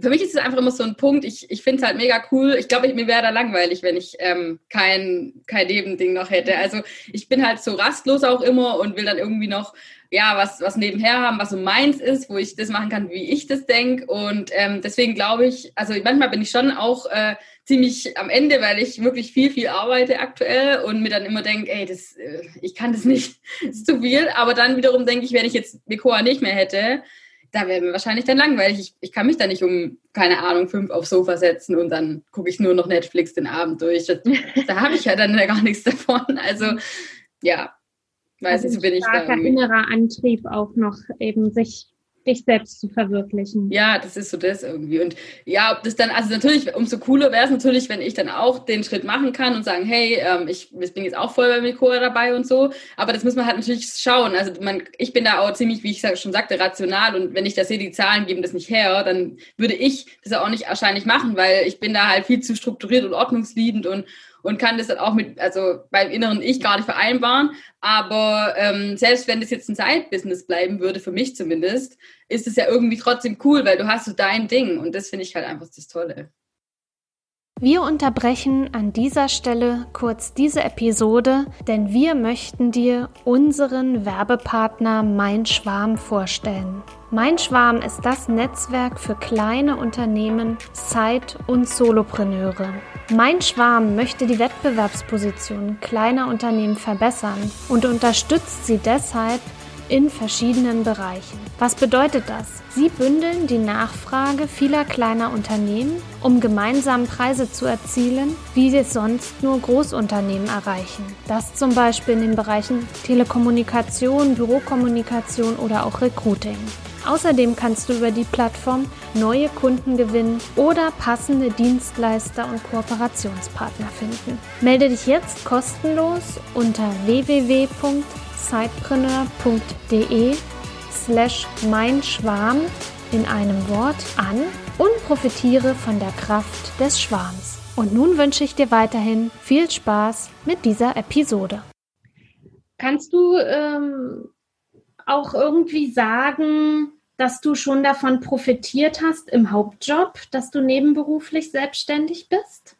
[SPEAKER 4] für mich ist es einfach immer so ein Punkt, ich, ich finde es halt mega cool. Ich glaube, mir wäre da langweilig, wenn ich ähm, kein, kein Nebending noch hätte. Also ich bin halt so rastlos auch immer und will dann irgendwie noch ja, was, was nebenher haben, was so meins ist, wo ich das machen kann, wie ich das denke. Und ähm, deswegen glaube ich, also manchmal bin ich schon auch äh, ziemlich am Ende, weil ich wirklich viel, viel arbeite aktuell und mir dann immer denke, ey, das, äh, ich kann das nicht, das ist zu viel. Aber dann wiederum denke ich, wenn ich jetzt Mekoa nicht mehr hätte, da wäre mir wahrscheinlich dann langweilig. Ich, ich kann mich da nicht um, keine Ahnung, fünf aufs Sofa setzen und dann gucke ich nur noch Netflix den Abend durch. Das, da habe ich ja dann gar nichts davon. Also ja,
[SPEAKER 3] Weiß also so bin ich da. Starker innerer Antrieb auch noch eben sich dich selbst zu verwirklichen.
[SPEAKER 4] Ja, das ist so das irgendwie. Und ja, ob das dann, also natürlich, umso cooler wäre es natürlich, wenn ich dann auch den Schritt machen kann und sagen, hey, ähm, ich, ich bin jetzt auch voll bei Mikora dabei und so. Aber das muss man halt natürlich schauen. Also man, ich bin da auch ziemlich, wie ich schon sagte, rational. Und wenn ich da sehe, die Zahlen geben das nicht her, dann würde ich das auch nicht wahrscheinlich machen, weil ich bin da halt viel zu strukturiert und ordnungsliebend und und kann das dann auch mit, also beim inneren Ich gar nicht vereinbaren. Aber ähm, selbst wenn das jetzt ein Side-Business bleiben würde, für mich zumindest, ist es ja irgendwie trotzdem cool, weil du hast so dein Ding und das finde ich halt einfach das Tolle.
[SPEAKER 3] Wir unterbrechen an dieser Stelle kurz diese Episode, denn wir möchten dir unseren Werbepartner Mein Schwarm vorstellen. Mein Schwarm ist das Netzwerk für kleine Unternehmen, Side- und Solopreneure. Mein Schwarm möchte die Wettbewerbsposition kleiner Unternehmen verbessern und unterstützt sie deshalb in verschiedenen Bereichen. Was bedeutet das? Sie bündeln die Nachfrage vieler kleiner Unternehmen, um gemeinsam Preise zu erzielen, wie es sonst nur Großunternehmen erreichen. Das zum Beispiel in den Bereichen Telekommunikation, Bürokommunikation oder auch Recruiting. Außerdem kannst du über die Plattform neue Kunden gewinnen oder passende Dienstleister und Kooperationspartner finden. Melde dich jetzt kostenlos unter www sidepreneur.de slash mein Schwarm in einem Wort an und profitiere von der Kraft des Schwarms. Und nun wünsche ich dir weiterhin viel Spaß mit dieser Episode. Kannst du ähm, auch irgendwie sagen, dass du schon davon profitiert hast im Hauptjob, dass du nebenberuflich selbstständig bist?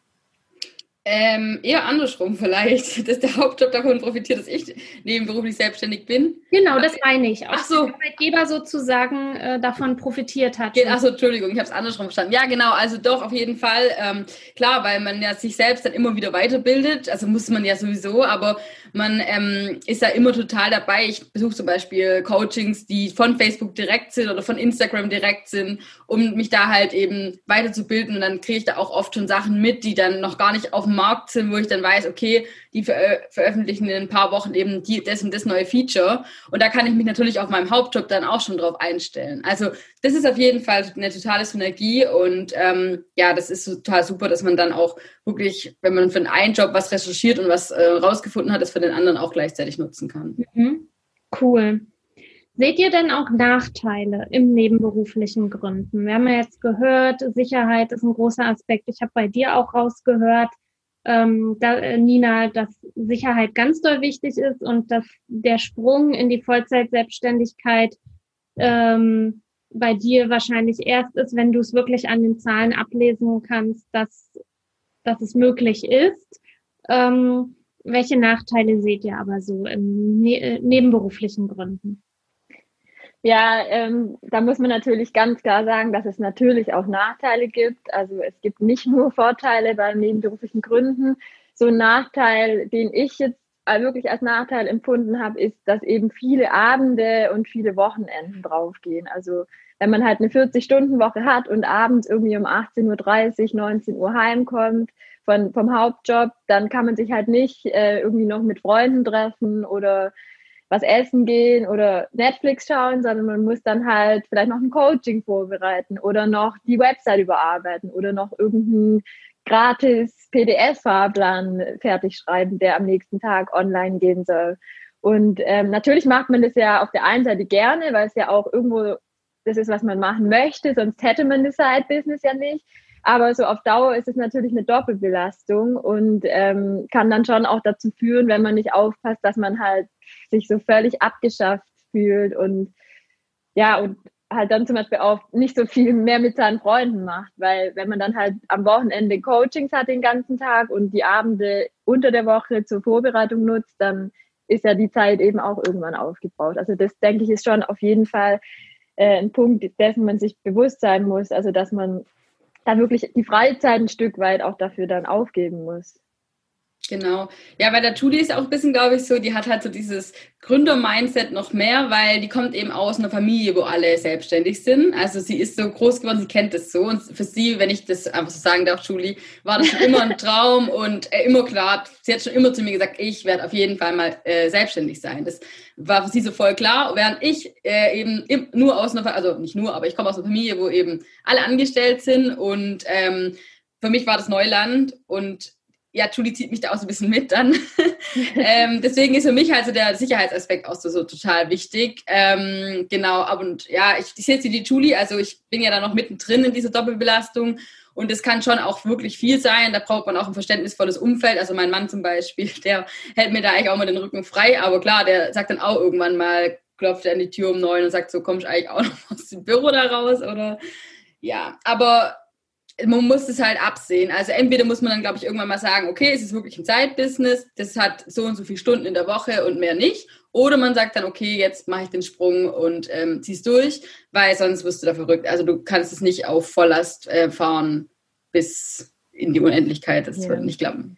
[SPEAKER 4] Ähm, eher andersrum vielleicht, dass der Hauptjob davon profitiert, dass ich nebenberuflich selbstständig bin.
[SPEAKER 3] Genau, das meine ich. Auch Ach so. Der Arbeitgeber sozusagen äh, davon profitiert hat.
[SPEAKER 4] Ach so, Entschuldigung, ich habe es andersrum verstanden. Ja, genau, also doch, auf jeden Fall. Ähm, klar, weil man ja sich selbst dann immer wieder weiterbildet. Also muss man ja sowieso, aber man ähm, ist da immer total dabei. Ich besuche zum Beispiel Coachings, die von Facebook direkt sind oder von Instagram direkt sind, um mich da halt eben weiterzubilden. Und dann kriege ich da auch oft schon Sachen mit, die dann noch gar nicht auf dem Markt sind, wo ich dann weiß, okay, die ver veröffentlichen in ein paar Wochen eben die, das und das neue Feature. Und da kann ich mich natürlich auf meinem Hauptjob dann auch schon drauf einstellen. Also das ist auf jeden Fall eine totale Synergie und ähm, ja, das ist total super, dass man dann auch wirklich, wenn man für einen Job was recherchiert und was äh, rausgefunden hat, das für den anderen auch gleichzeitig nutzen kann.
[SPEAKER 3] Mhm. Cool. Seht ihr denn auch Nachteile im nebenberuflichen Gründen? Wir haben ja jetzt gehört, Sicherheit ist ein großer Aspekt. Ich habe bei dir auch rausgehört, ähm, da, äh, Nina, dass Sicherheit ganz doll wichtig ist und dass der Sprung in die Vollzeitselbstständigkeit ähm, bei dir wahrscheinlich erst ist, wenn du es wirklich an den Zahlen ablesen kannst, dass, dass es möglich ist. Ähm, welche Nachteile seht ihr aber so im ne nebenberuflichen Gründen?
[SPEAKER 5] Ja, ähm, da muss man natürlich ganz klar sagen, dass es natürlich auch Nachteile gibt. Also es gibt nicht nur Vorteile bei nebenberuflichen Gründen. So ein Nachteil, den ich jetzt wirklich als Nachteil empfunden habe, ist, dass eben viele Abende und viele Wochenenden draufgehen. Also wenn man halt eine 40-Stunden-Woche hat und abends irgendwie um 18.30 Uhr, 19 Uhr heimkommt von, vom Hauptjob, dann kann man sich halt nicht äh, irgendwie noch mit Freunden treffen oder was essen gehen oder Netflix schauen, sondern man muss dann halt vielleicht noch ein Coaching vorbereiten oder noch die Website überarbeiten oder noch irgendeinen gratis PDF-Fahrplan fertig schreiben, der am nächsten Tag online gehen soll. Und ähm, natürlich macht man das ja auf der einen Seite gerne, weil es ja auch irgendwo das ist, was man machen möchte, sonst hätte man das Side-Business ja nicht. Aber so auf Dauer ist es natürlich eine Doppelbelastung und ähm, kann dann schon auch dazu führen, wenn man nicht aufpasst, dass man halt sich so völlig abgeschafft fühlt und ja, und halt dann zum Beispiel auch nicht so viel mehr mit seinen Freunden macht, weil wenn man dann halt am Wochenende Coachings hat den ganzen Tag und die Abende unter der Woche zur Vorbereitung nutzt, dann ist ja die Zeit eben auch irgendwann aufgebaut. Also das denke ich ist schon auf jeden Fall äh, ein Punkt, dessen man sich bewusst sein muss, also dass man da wirklich die Freizeit ein Stück weit auch dafür dann aufgeben muss.
[SPEAKER 4] Genau. Ja, bei der Julie ist auch ein bisschen, glaube ich, so, die hat halt so dieses Gründer-Mindset noch mehr, weil die kommt eben aus einer Familie, wo alle selbstständig sind. Also sie ist so groß geworden, sie kennt das so. Und für sie, wenn ich das einfach so sagen darf, Julie, war das schon immer ein Traum und äh, immer klar. Sie hat schon immer zu mir gesagt, ich werde auf jeden Fall mal äh, selbstständig sein. Das war für sie so voll klar, während ich äh, eben nur aus einer, also nicht nur, aber ich komme aus einer Familie, wo eben alle angestellt sind und ähm, für mich war das Neuland und ja, Julie zieht mich da auch so ein bisschen mit dann. ähm, deswegen ist für mich also der Sicherheitsaspekt auch so, so total wichtig. Ähm, genau, und ja, ich, ich sehe jetzt die Julie, also ich bin ja da noch mittendrin in dieser Doppelbelastung und es kann schon auch wirklich viel sein. Da braucht man auch ein verständnisvolles Umfeld. Also mein Mann zum Beispiel, der hält mir da eigentlich auch mal den Rücken frei, aber klar, der sagt dann auch irgendwann mal, klopft er an die Tür um neun und sagt so, kommst du eigentlich auch noch aus dem Büro da raus oder ja, aber man muss es halt absehen. Also entweder muss man dann, glaube ich, irgendwann mal sagen, okay, es ist wirklich ein Zeitbusiness, das hat so und so viele Stunden in der Woche und mehr nicht. Oder man sagt dann, okay, jetzt mache ich den Sprung und ähm, ziehst durch, weil sonst wirst du da verrückt. Also du kannst es nicht auf Volllast äh, fahren bis in die Unendlichkeit. Das ja. wird nicht klappen.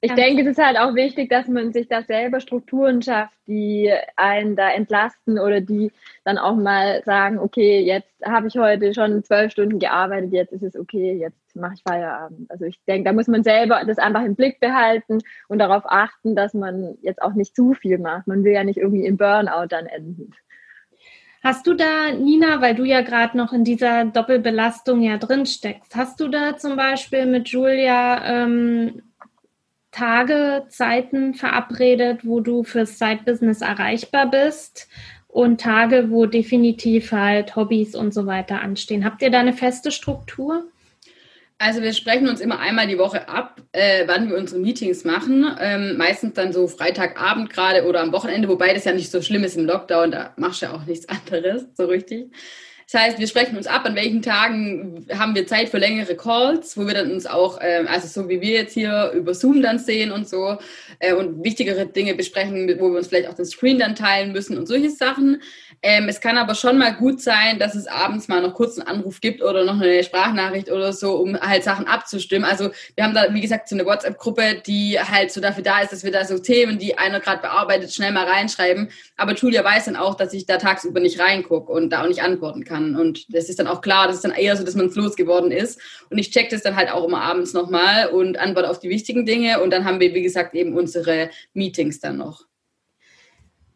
[SPEAKER 5] Ich denke, es ist halt auch wichtig, dass man sich da selber Strukturen schafft, die einen da entlasten oder die dann auch mal sagen, okay, jetzt habe ich heute schon zwölf Stunden gearbeitet, jetzt ist es okay, jetzt mache ich Feierabend. Also ich denke, da muss man selber das einfach im Blick behalten und darauf achten, dass man jetzt auch nicht zu viel macht. Man will ja nicht irgendwie im Burnout dann enden.
[SPEAKER 3] Hast du da, Nina, weil du ja gerade noch in dieser Doppelbelastung ja drin steckst, hast du da zum Beispiel mit Julia ähm, Tage, Zeiten verabredet, wo du fürs Side-Business erreichbar bist und Tage, wo definitiv halt Hobbys und so weiter anstehen. Habt ihr da eine feste Struktur?
[SPEAKER 4] Also wir sprechen uns immer einmal die Woche ab, äh, wann wir unsere Meetings machen. Ähm, meistens dann so Freitagabend gerade oder am Wochenende, wobei das ja nicht so schlimm ist im Lockdown, da machst du ja auch nichts anderes, so richtig. Das heißt, wir sprechen uns ab, an welchen Tagen haben wir Zeit für längere Calls, wo wir dann uns auch, äh, also so wie wir jetzt hier über Zoom dann sehen und so, äh, und wichtigere Dinge besprechen, wo wir uns vielleicht auch den Screen dann teilen müssen und solche Sachen. Ähm, es kann aber schon mal gut sein, dass es abends mal noch kurz einen Anruf gibt oder noch eine Sprachnachricht oder so, um halt Sachen abzustimmen. Also wir haben da, wie gesagt, so eine WhatsApp-Gruppe, die halt so dafür da ist, dass wir da so Themen, die einer gerade bearbeitet, schnell mal reinschreiben. Aber Julia weiß dann auch, dass ich da tagsüber nicht reingucke und da auch nicht antworten kann. Und das ist dann auch klar, das ist dann eher so, dass man losgeworden ist. Und ich check das dann halt auch immer abends nochmal und antworte auf die wichtigen Dinge. Und dann haben wir, wie gesagt, eben unsere Meetings dann noch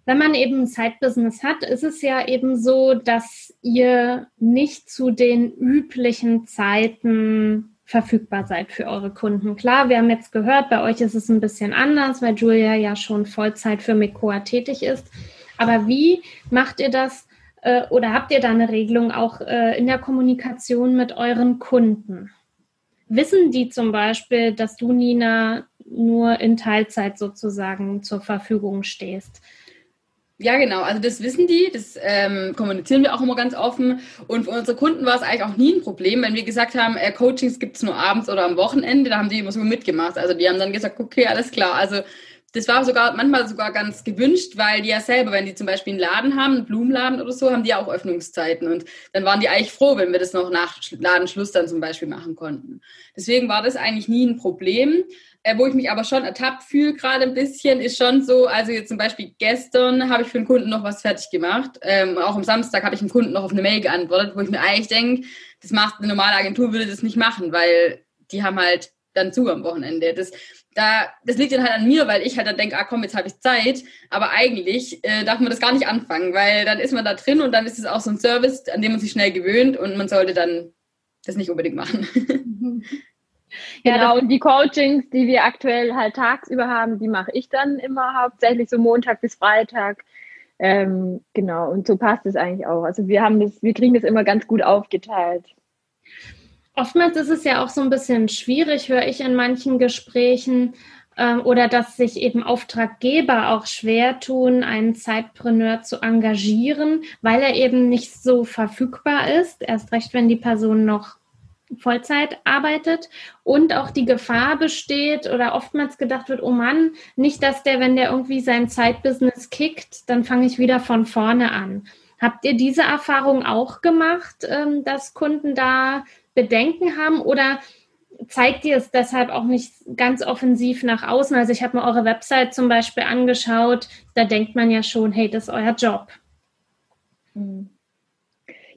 [SPEAKER 3] wenn man eben ein Side-Business hat, ist es ja eben so, dass ihr nicht zu den üblichen Zeiten verfügbar seid für eure Kunden. Klar, wir haben jetzt gehört, bei euch ist es ein bisschen anders, weil Julia ja schon Vollzeit für Mekoa tätig ist. Aber wie macht ihr das äh, oder habt ihr da eine Regelung auch äh, in der Kommunikation mit euren Kunden? Wissen die zum Beispiel, dass du, Nina, nur in Teilzeit sozusagen zur Verfügung stehst?
[SPEAKER 4] Ja, genau. Also das wissen die, das ähm, kommunizieren wir auch immer ganz offen. Und für unsere Kunden war es eigentlich auch nie ein Problem, wenn wir gesagt haben, äh, Coachings gibt es nur abends oder am Wochenende, da haben die immer so mitgemacht. Also die haben dann gesagt, okay, alles klar. Also das war sogar manchmal sogar ganz gewünscht, weil die ja selber, wenn die zum Beispiel einen Laden haben, einen Blumenladen oder so, haben die ja auch Öffnungszeiten. Und dann waren die eigentlich froh, wenn wir das noch nach Ladenschluss dann zum Beispiel machen konnten. Deswegen war das eigentlich nie ein Problem. Äh, wo ich mich aber schon ertappt fühle gerade ein bisschen, ist schon so, also jetzt zum Beispiel gestern habe ich für einen Kunden noch was fertig gemacht. Ähm, auch am Samstag habe ich einem Kunden noch auf eine Mail geantwortet, wo ich mir eigentlich denke, das macht eine normale Agentur, würde das nicht machen, weil die haben halt dann zu am Wochenende. Das, da, das liegt dann halt an mir, weil ich halt dann denke, ah komm, jetzt habe ich Zeit. Aber eigentlich äh, darf man das gar nicht anfangen, weil dann ist man da drin und dann ist es auch so ein Service, an dem man sich schnell gewöhnt und man sollte dann das nicht unbedingt machen.
[SPEAKER 5] Ja, genau, und die Coachings, die wir aktuell halt tagsüber haben, die mache ich dann immer hauptsächlich so Montag bis Freitag. Ähm, genau, und so passt es eigentlich auch. Also wir haben das, wir kriegen das immer ganz gut aufgeteilt.
[SPEAKER 3] Oftmals ist es ja auch so ein bisschen schwierig, höre ich in manchen Gesprächen, ähm, oder dass sich eben Auftraggeber auch schwer tun, einen Zeitpreneur zu engagieren, weil er eben nicht so verfügbar ist. Erst recht, wenn die Person noch Vollzeit arbeitet und auch die Gefahr besteht oder oftmals gedacht wird, oh Mann, nicht, dass der, wenn der irgendwie sein Zeitbusiness kickt, dann fange ich wieder von vorne an. Habt ihr diese Erfahrung auch gemacht, ähm, dass Kunden da Bedenken haben oder zeigt ihr es deshalb auch nicht ganz offensiv nach außen? Also ich habe mir eure Website zum Beispiel angeschaut, da denkt man ja schon, hey, das ist euer Job.
[SPEAKER 5] Hm.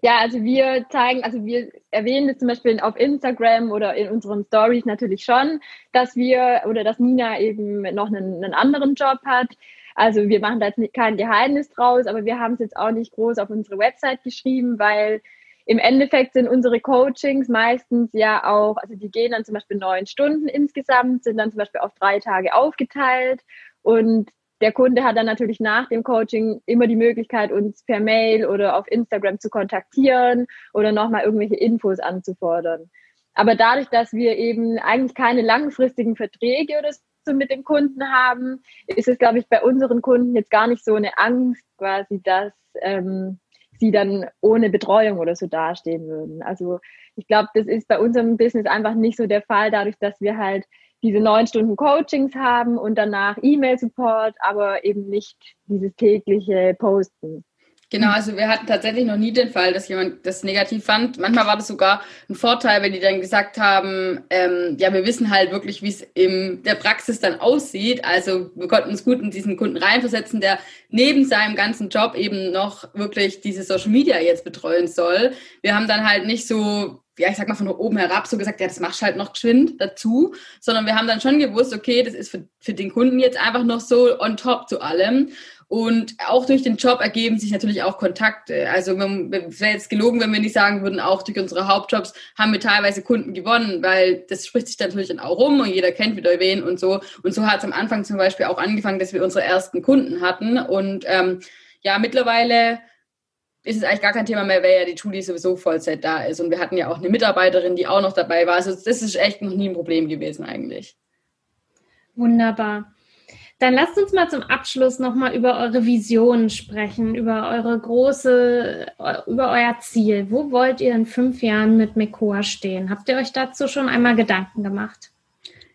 [SPEAKER 5] Ja, also wir zeigen, also wir erwähnen das zum Beispiel auf Instagram oder in unseren Stories natürlich schon, dass wir oder dass Nina eben noch einen, einen anderen Job hat. Also wir machen da jetzt kein Geheimnis draus, aber wir haben es jetzt auch nicht groß auf unsere Website geschrieben, weil im Endeffekt sind unsere Coachings meistens ja auch, also die gehen dann zum Beispiel neun Stunden insgesamt, sind dann zum Beispiel auf drei Tage aufgeteilt und der Kunde hat dann natürlich nach dem Coaching immer die Möglichkeit, uns per Mail oder auf Instagram zu kontaktieren oder nochmal irgendwelche Infos anzufordern. Aber dadurch, dass wir eben eigentlich keine langfristigen Verträge oder so mit dem Kunden haben, ist es, glaube ich, bei unseren Kunden jetzt gar nicht so eine Angst quasi, dass ähm, sie dann ohne Betreuung oder so dastehen würden. Also ich glaube, das ist bei unserem Business einfach nicht so der Fall, dadurch, dass wir halt diese neun Stunden Coachings haben und danach E-Mail-Support, aber eben nicht dieses tägliche Posten.
[SPEAKER 4] Genau, also wir hatten tatsächlich noch nie den Fall, dass jemand das negativ fand. Manchmal war das sogar ein Vorteil, wenn die dann gesagt haben, ähm, ja, wir wissen halt wirklich, wie es in der Praxis dann aussieht. Also wir konnten uns gut in diesen Kunden reinversetzen, der neben seinem ganzen Job eben noch wirklich diese Social Media jetzt betreuen soll. Wir haben dann halt nicht so ja, ich sag mal von oben herab so gesagt, ja, das machst halt noch geschwind dazu, sondern wir haben dann schon gewusst, okay, das ist für, für den Kunden jetzt einfach noch so on top zu allem. Und auch durch den Job ergeben sich natürlich auch Kontakte. Also es wäre jetzt gelogen, wenn wir nicht sagen würden, auch durch unsere Hauptjobs haben wir teilweise Kunden gewonnen, weil das spricht sich natürlich dann auch rum und jeder kennt wieder wen und so. Und so hat es am Anfang zum Beispiel auch angefangen, dass wir unsere ersten Kunden hatten. Und ähm, ja, mittlerweile ist es eigentlich gar kein Thema mehr, weil ja die Julie sowieso Vollzeit da ist. Und wir hatten ja auch eine Mitarbeiterin, die auch noch dabei war. Also das ist echt noch nie ein Problem gewesen eigentlich.
[SPEAKER 3] Wunderbar. Dann lasst uns mal zum Abschluss nochmal über eure Vision sprechen, über eure große, über euer Ziel. Wo wollt ihr in fünf Jahren mit Mekoa stehen? Habt ihr euch dazu schon einmal Gedanken gemacht?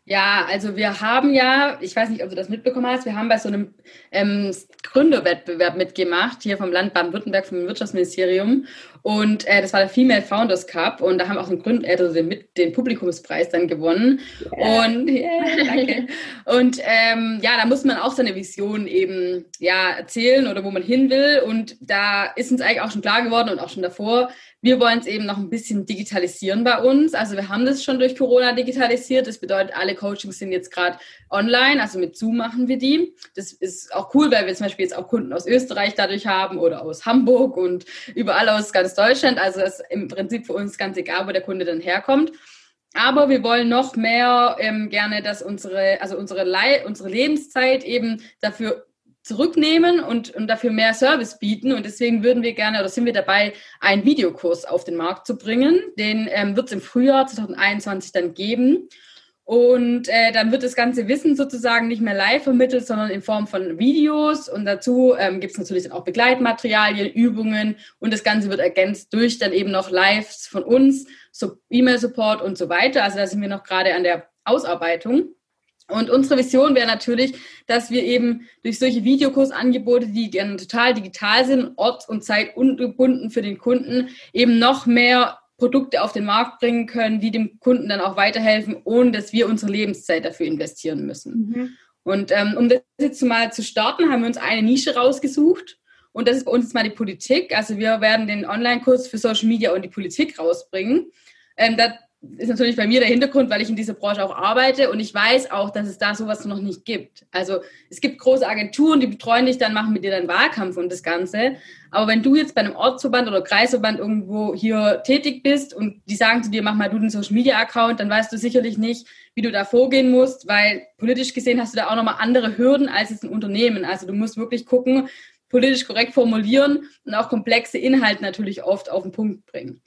[SPEAKER 4] Ja, also wir haben ja, ich weiß nicht, ob du das mitbekommen hast, wir haben bei so einem ähm, Gründerwettbewerb mitgemacht, hier vom Land Baden-Württemberg, vom Wirtschaftsministerium. Und äh, das war der Female Founders Cup und da haben auch ein Gründer, äh, also den, den Publikumspreis dann gewonnen. Yeah. Und yeah, danke. und ähm, ja, da muss man auch seine Vision eben ja erzählen oder wo man hin will. Und da ist uns eigentlich auch schon klar geworden und auch schon davor, wir wollen es eben noch ein bisschen digitalisieren bei uns. Also wir haben das schon durch Corona digitalisiert. Das bedeutet, alle Coachings sind jetzt gerade online, also mit Zoom machen wir die. Das ist auch cool, weil wir zum Beispiel jetzt auch Kunden aus Österreich dadurch haben oder aus Hamburg und überall aus ganz Deutschland. Also ist im Prinzip für uns ganz egal, wo der Kunde dann herkommt. Aber wir wollen noch mehr ähm, gerne, dass unsere, also unsere, unsere Lebenszeit eben dafür zurücknehmen und, und dafür mehr Service bieten. Und deswegen würden wir gerne oder sind wir dabei, einen Videokurs auf den Markt zu bringen. Den ähm, wird es im Frühjahr 2021 dann geben. Und äh, dann wird das ganze Wissen sozusagen nicht mehr live vermittelt, sondern in Form von Videos. Und dazu ähm, gibt es natürlich auch Begleitmaterialien, Übungen und das Ganze wird ergänzt durch dann eben noch Lives von uns, so E-Mail-Support und so weiter. Also da sind wir noch gerade an der Ausarbeitung. Und unsere Vision wäre natürlich, dass wir eben durch solche Videokursangebote, die dann total digital sind, orts- und zeitungebunden für den Kunden, eben noch mehr Produkte auf den Markt bringen können, die dem Kunden dann auch weiterhelfen, ohne dass wir unsere Lebenszeit dafür investieren müssen. Mhm. Und ähm, um das jetzt mal zu starten, haben wir uns eine Nische rausgesucht. Und das ist bei uns jetzt mal die Politik. Also wir werden den Online-Kurs für Social Media und die Politik rausbringen. Ähm, da ist natürlich bei mir der Hintergrund, weil ich in dieser Branche auch arbeite und ich weiß auch, dass es da sowas noch nicht gibt. Also es gibt große Agenturen, die betreuen dich dann, machen mit dir dann Wahlkampf und das Ganze. Aber wenn du jetzt bei einem Ortsverband oder Kreisverband irgendwo hier tätig bist und die sagen zu dir, mach mal du den Social Media Account, dann weißt du sicherlich nicht, wie du da vorgehen musst, weil politisch gesehen hast du da auch nochmal andere Hürden als jetzt ein Unternehmen. Also du musst wirklich gucken, politisch korrekt formulieren und auch komplexe Inhalte natürlich oft auf den Punkt bringen.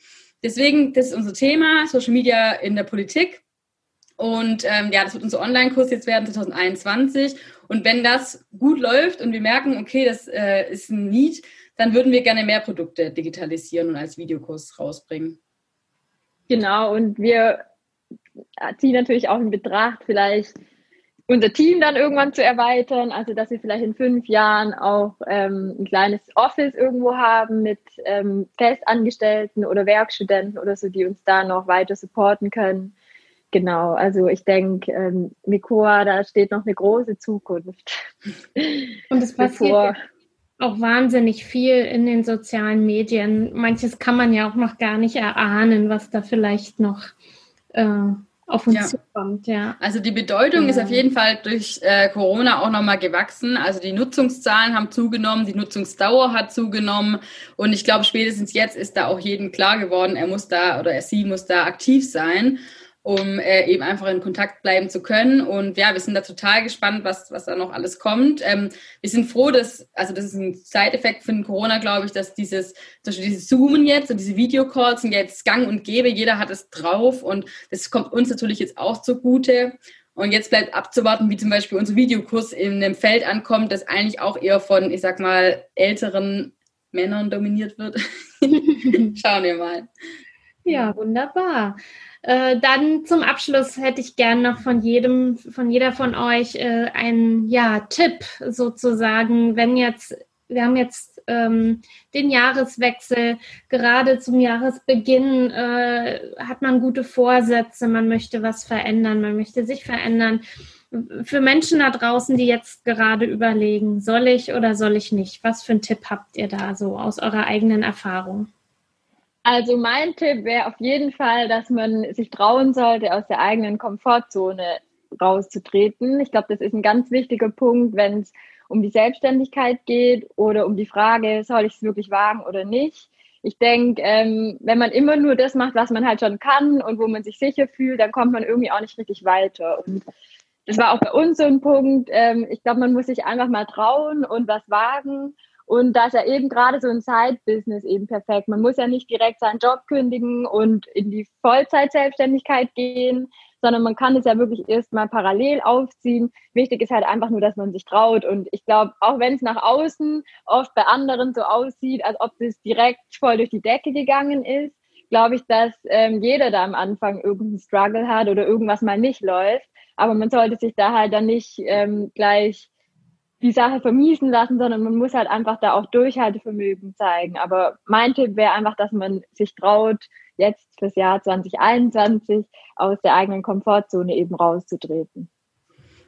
[SPEAKER 4] Deswegen, das ist unser Thema, Social Media in der Politik. Und ähm, ja, das wird unser Online-Kurs jetzt werden 2021. Und wenn das gut läuft und wir merken, okay, das äh, ist ein Need, dann würden wir gerne mehr Produkte digitalisieren und als Videokurs rausbringen.
[SPEAKER 5] Genau, und wir ziehen natürlich auch in Betracht, vielleicht unser Team dann irgendwann zu erweitern, also dass wir vielleicht in fünf Jahren auch ähm, ein kleines Office irgendwo haben mit ähm, Festangestellten oder Werkstudenten oder so, die uns da noch weiter supporten können. genau, also ich denke, ähm, Mikoa, da steht noch eine große Zukunft.
[SPEAKER 3] Und es passiert auch wahnsinnig viel in den sozialen Medien. Manches kann man ja auch noch gar nicht erahnen, was da vielleicht noch äh, auf uns ja. zukommt. Ja.
[SPEAKER 4] Also die Bedeutung ja. ist auf jeden Fall durch äh, Corona auch nochmal gewachsen. Also die Nutzungszahlen haben zugenommen, die Nutzungsdauer hat zugenommen und ich glaube, spätestens jetzt ist da auch jedem klar geworden, er muss da oder er sie muss da aktiv sein um äh, eben einfach in Kontakt bleiben zu können. Und ja, wir sind da total gespannt, was, was da noch alles kommt. Ähm, wir sind froh, dass, also das ist ein Side-Effekt von Corona, glaube ich, dass dieses, zum Beispiel dieses Zoomen jetzt und diese Videocalls sind jetzt gang und gäbe, jeder hat es drauf und das kommt uns natürlich jetzt auch zugute. Und jetzt bleibt abzuwarten, wie zum Beispiel unser Videokurs in einem Feld ankommt, das eigentlich auch eher von, ich sag mal, älteren Männern dominiert wird. Schauen wir mal.
[SPEAKER 3] Ja, wunderbar. Äh, dann zum Abschluss hätte ich gern noch von jedem, von jeder von euch äh, einen ja, Tipp sozusagen, wenn jetzt, wir haben jetzt ähm, den Jahreswechsel, gerade zum Jahresbeginn äh, hat man gute Vorsätze, man möchte was verändern, man möchte sich verändern. Für Menschen da draußen, die jetzt gerade überlegen, soll ich oder soll ich nicht? Was für einen Tipp habt ihr da so aus eurer eigenen Erfahrung?
[SPEAKER 5] Also mein Tipp wäre auf jeden Fall, dass man sich trauen sollte, aus der eigenen Komfortzone rauszutreten. Ich glaube, das ist ein ganz wichtiger Punkt, wenn es um die Selbstständigkeit geht oder um die Frage, soll ich es wirklich wagen oder nicht. Ich denke, ähm, wenn man immer nur das macht, was man halt schon kann und wo man sich sicher fühlt, dann kommt man irgendwie auch nicht richtig weiter. Und das war auch bei uns so ein Punkt. Ähm, ich glaube, man muss sich einfach mal trauen und was wagen. Und da ist ja eben gerade so ein Side-Business eben perfekt. Man muss ja nicht direkt seinen Job kündigen und in die Vollzeit-Selbstständigkeit gehen, sondern man kann es ja wirklich erstmal parallel aufziehen. Wichtig ist halt einfach nur, dass man sich traut. Und ich glaube, auch wenn es nach außen oft bei anderen so aussieht, als ob das direkt voll durch die Decke gegangen ist, glaube ich, dass ähm, jeder da am Anfang irgendeinen Struggle hat oder irgendwas mal nicht läuft. Aber man sollte sich da halt dann nicht ähm, gleich die Sache vermiesen lassen, sondern man muss halt einfach da auch Durchhaltevermögen zeigen. Aber mein Tipp wäre einfach, dass man sich traut, jetzt fürs Jahr 2021 aus der eigenen Komfortzone eben rauszutreten.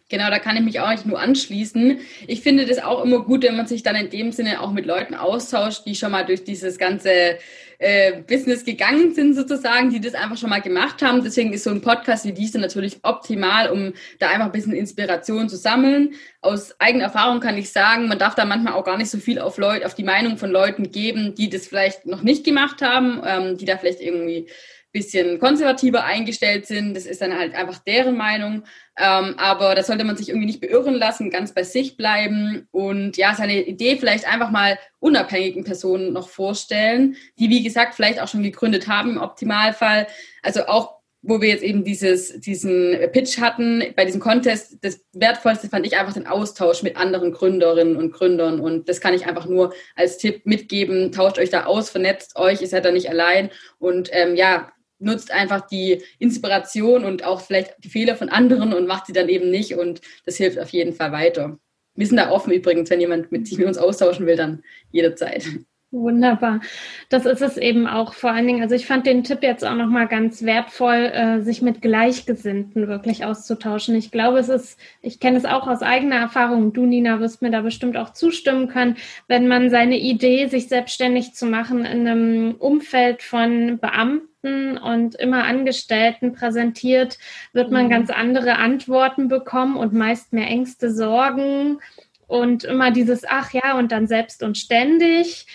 [SPEAKER 4] Genau, da kann ich mich auch nicht nur anschließen. Ich finde das auch immer gut, wenn man sich dann in dem Sinne auch mit Leuten austauscht, die schon mal durch dieses ganze äh, Business gegangen sind sozusagen, die das einfach schon mal gemacht haben. Deswegen ist so ein Podcast wie dieser natürlich optimal, um da einfach ein bisschen Inspiration zu sammeln. Aus eigener Erfahrung kann ich sagen, man darf da manchmal auch gar nicht so viel auf Leute, auf die Meinung von Leuten geben, die das vielleicht noch nicht gemacht haben, ähm, die da vielleicht irgendwie bisschen konservativer eingestellt sind. Das ist dann halt einfach deren Meinung. Ähm, aber da sollte man sich irgendwie nicht beirren lassen, ganz bei sich bleiben und ja, seine Idee vielleicht einfach mal unabhängigen Personen noch vorstellen, die wie gesagt vielleicht auch schon gegründet haben im Optimalfall. Also auch wo wir jetzt eben dieses, diesen Pitch hatten bei diesem Contest, das Wertvollste fand ich einfach den Austausch mit anderen Gründerinnen und Gründern. Und das kann ich einfach nur als Tipp mitgeben. Tauscht euch da aus, vernetzt euch, ihr seid da nicht allein. Und ähm, ja, nutzt einfach die Inspiration und auch vielleicht die Fehler von anderen und macht sie dann eben nicht und das hilft auf jeden Fall weiter. Wir sind da offen übrigens, wenn jemand mit sich mit uns austauschen will, dann jederzeit.
[SPEAKER 3] Wunderbar. Das ist es eben auch vor allen Dingen. Also ich fand den Tipp jetzt auch nochmal ganz wertvoll, äh, sich mit Gleichgesinnten wirklich auszutauschen. Ich glaube, es ist, ich kenne es auch aus eigener Erfahrung. Du, Nina, wirst mir da bestimmt auch zustimmen können, wenn man seine Idee, sich selbstständig zu machen, in einem Umfeld von Beamten und immer Angestellten präsentiert, wird man mhm. ganz andere Antworten bekommen und meist mehr Ängste, Sorgen und immer dieses, ach ja, und dann selbst und ständig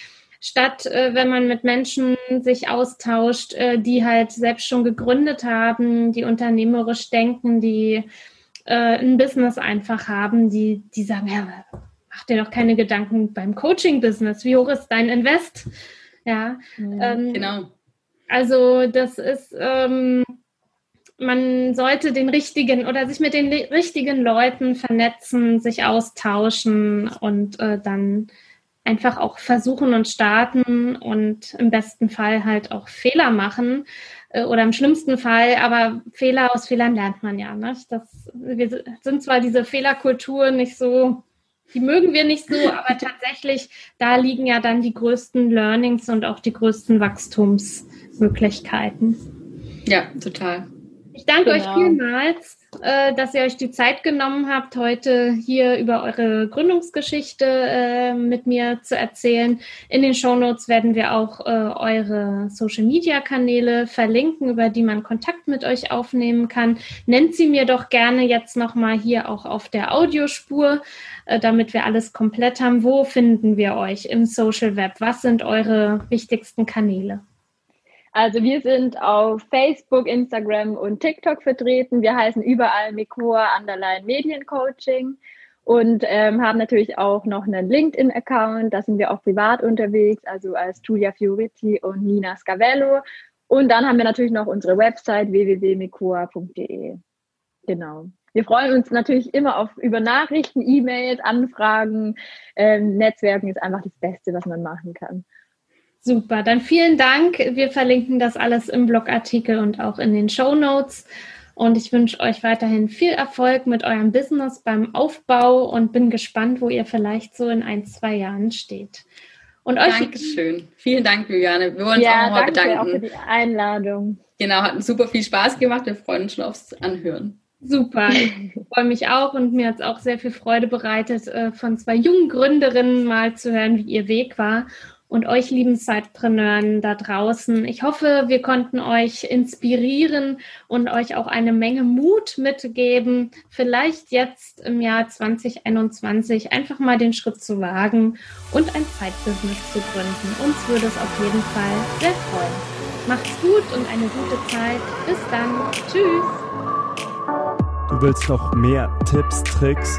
[SPEAKER 3] statt äh, wenn man mit Menschen sich austauscht, äh, die halt selbst schon gegründet haben, die unternehmerisch denken, die äh, ein Business einfach haben, die, die sagen, ja, mach dir doch keine Gedanken beim Coaching-Business. Wie hoch ist dein Invest? Ja,
[SPEAKER 4] mhm, ähm, genau.
[SPEAKER 3] Also das ist, ähm, man sollte den richtigen oder sich mit den richtigen Leuten vernetzen, sich austauschen und äh, dann einfach auch versuchen und starten und im besten Fall halt auch Fehler machen äh, oder im schlimmsten Fall, aber Fehler aus Fehlern lernt man ja. Ne? Das, wir sind zwar diese Fehlerkultur nicht so, die mögen wir nicht so, aber tatsächlich, da liegen ja dann die größten Learnings und auch die größten Wachstumsmöglichkeiten.
[SPEAKER 4] Ja, total.
[SPEAKER 3] Ich danke genau. euch vielmals, äh, dass ihr euch die Zeit genommen habt, heute hier über eure Gründungsgeschichte äh, mit mir zu erzählen. In den Shownotes werden wir auch äh, eure Social-Media-Kanäle verlinken, über die man Kontakt mit euch aufnehmen kann. Nennt sie mir doch gerne jetzt nochmal hier auch auf der Audiospur, äh, damit wir alles komplett haben. Wo finden wir euch im Social Web? Was sind eure wichtigsten Kanäle?
[SPEAKER 5] Also wir sind auf Facebook, Instagram und TikTok vertreten. Wir heißen überall Mikroa Underline Mediencoaching und ähm, haben natürlich auch noch einen LinkedIn-Account. Da sind wir auch privat unterwegs, also als Julia Fiorizzi und Nina Scavello. Und dann haben wir natürlich noch unsere Website www.mikroa.de. Genau. Wir freuen uns natürlich immer auf über Nachrichten, E-Mails, Anfragen. Ähm, Netzwerken ist einfach das Beste, was man machen kann.
[SPEAKER 3] Super, dann vielen Dank. Wir verlinken das alles im Blogartikel und auch in den Show Notes. Und ich wünsche euch weiterhin viel Erfolg mit eurem Business beim Aufbau und bin gespannt, wo ihr vielleicht so in ein, zwei Jahren steht.
[SPEAKER 4] Und euch Dankeschön. Vielen Dank, Juliane.
[SPEAKER 5] Wir wollen uns ja, auch nochmal bedanken. Auch für die Einladung.
[SPEAKER 4] Genau, hat super viel Spaß gemacht. Wir freuen uns schon aufs Anhören.
[SPEAKER 3] Super, ich freue mich auch und mir hat es auch sehr viel Freude bereitet, äh, von zwei jungen Gründerinnen mal zu hören, wie ihr Weg war und euch lieben Zeitpreneuren da draußen. Ich hoffe, wir konnten euch inspirieren und euch auch eine Menge Mut mitgeben, vielleicht jetzt im Jahr 2021 einfach mal den Schritt zu wagen und ein Zeitbusiness zu gründen. Uns würde es auf jeden Fall sehr freuen. Macht's gut und eine gute Zeit. Bis dann. Tschüss.
[SPEAKER 1] Du willst noch mehr Tipps, Tricks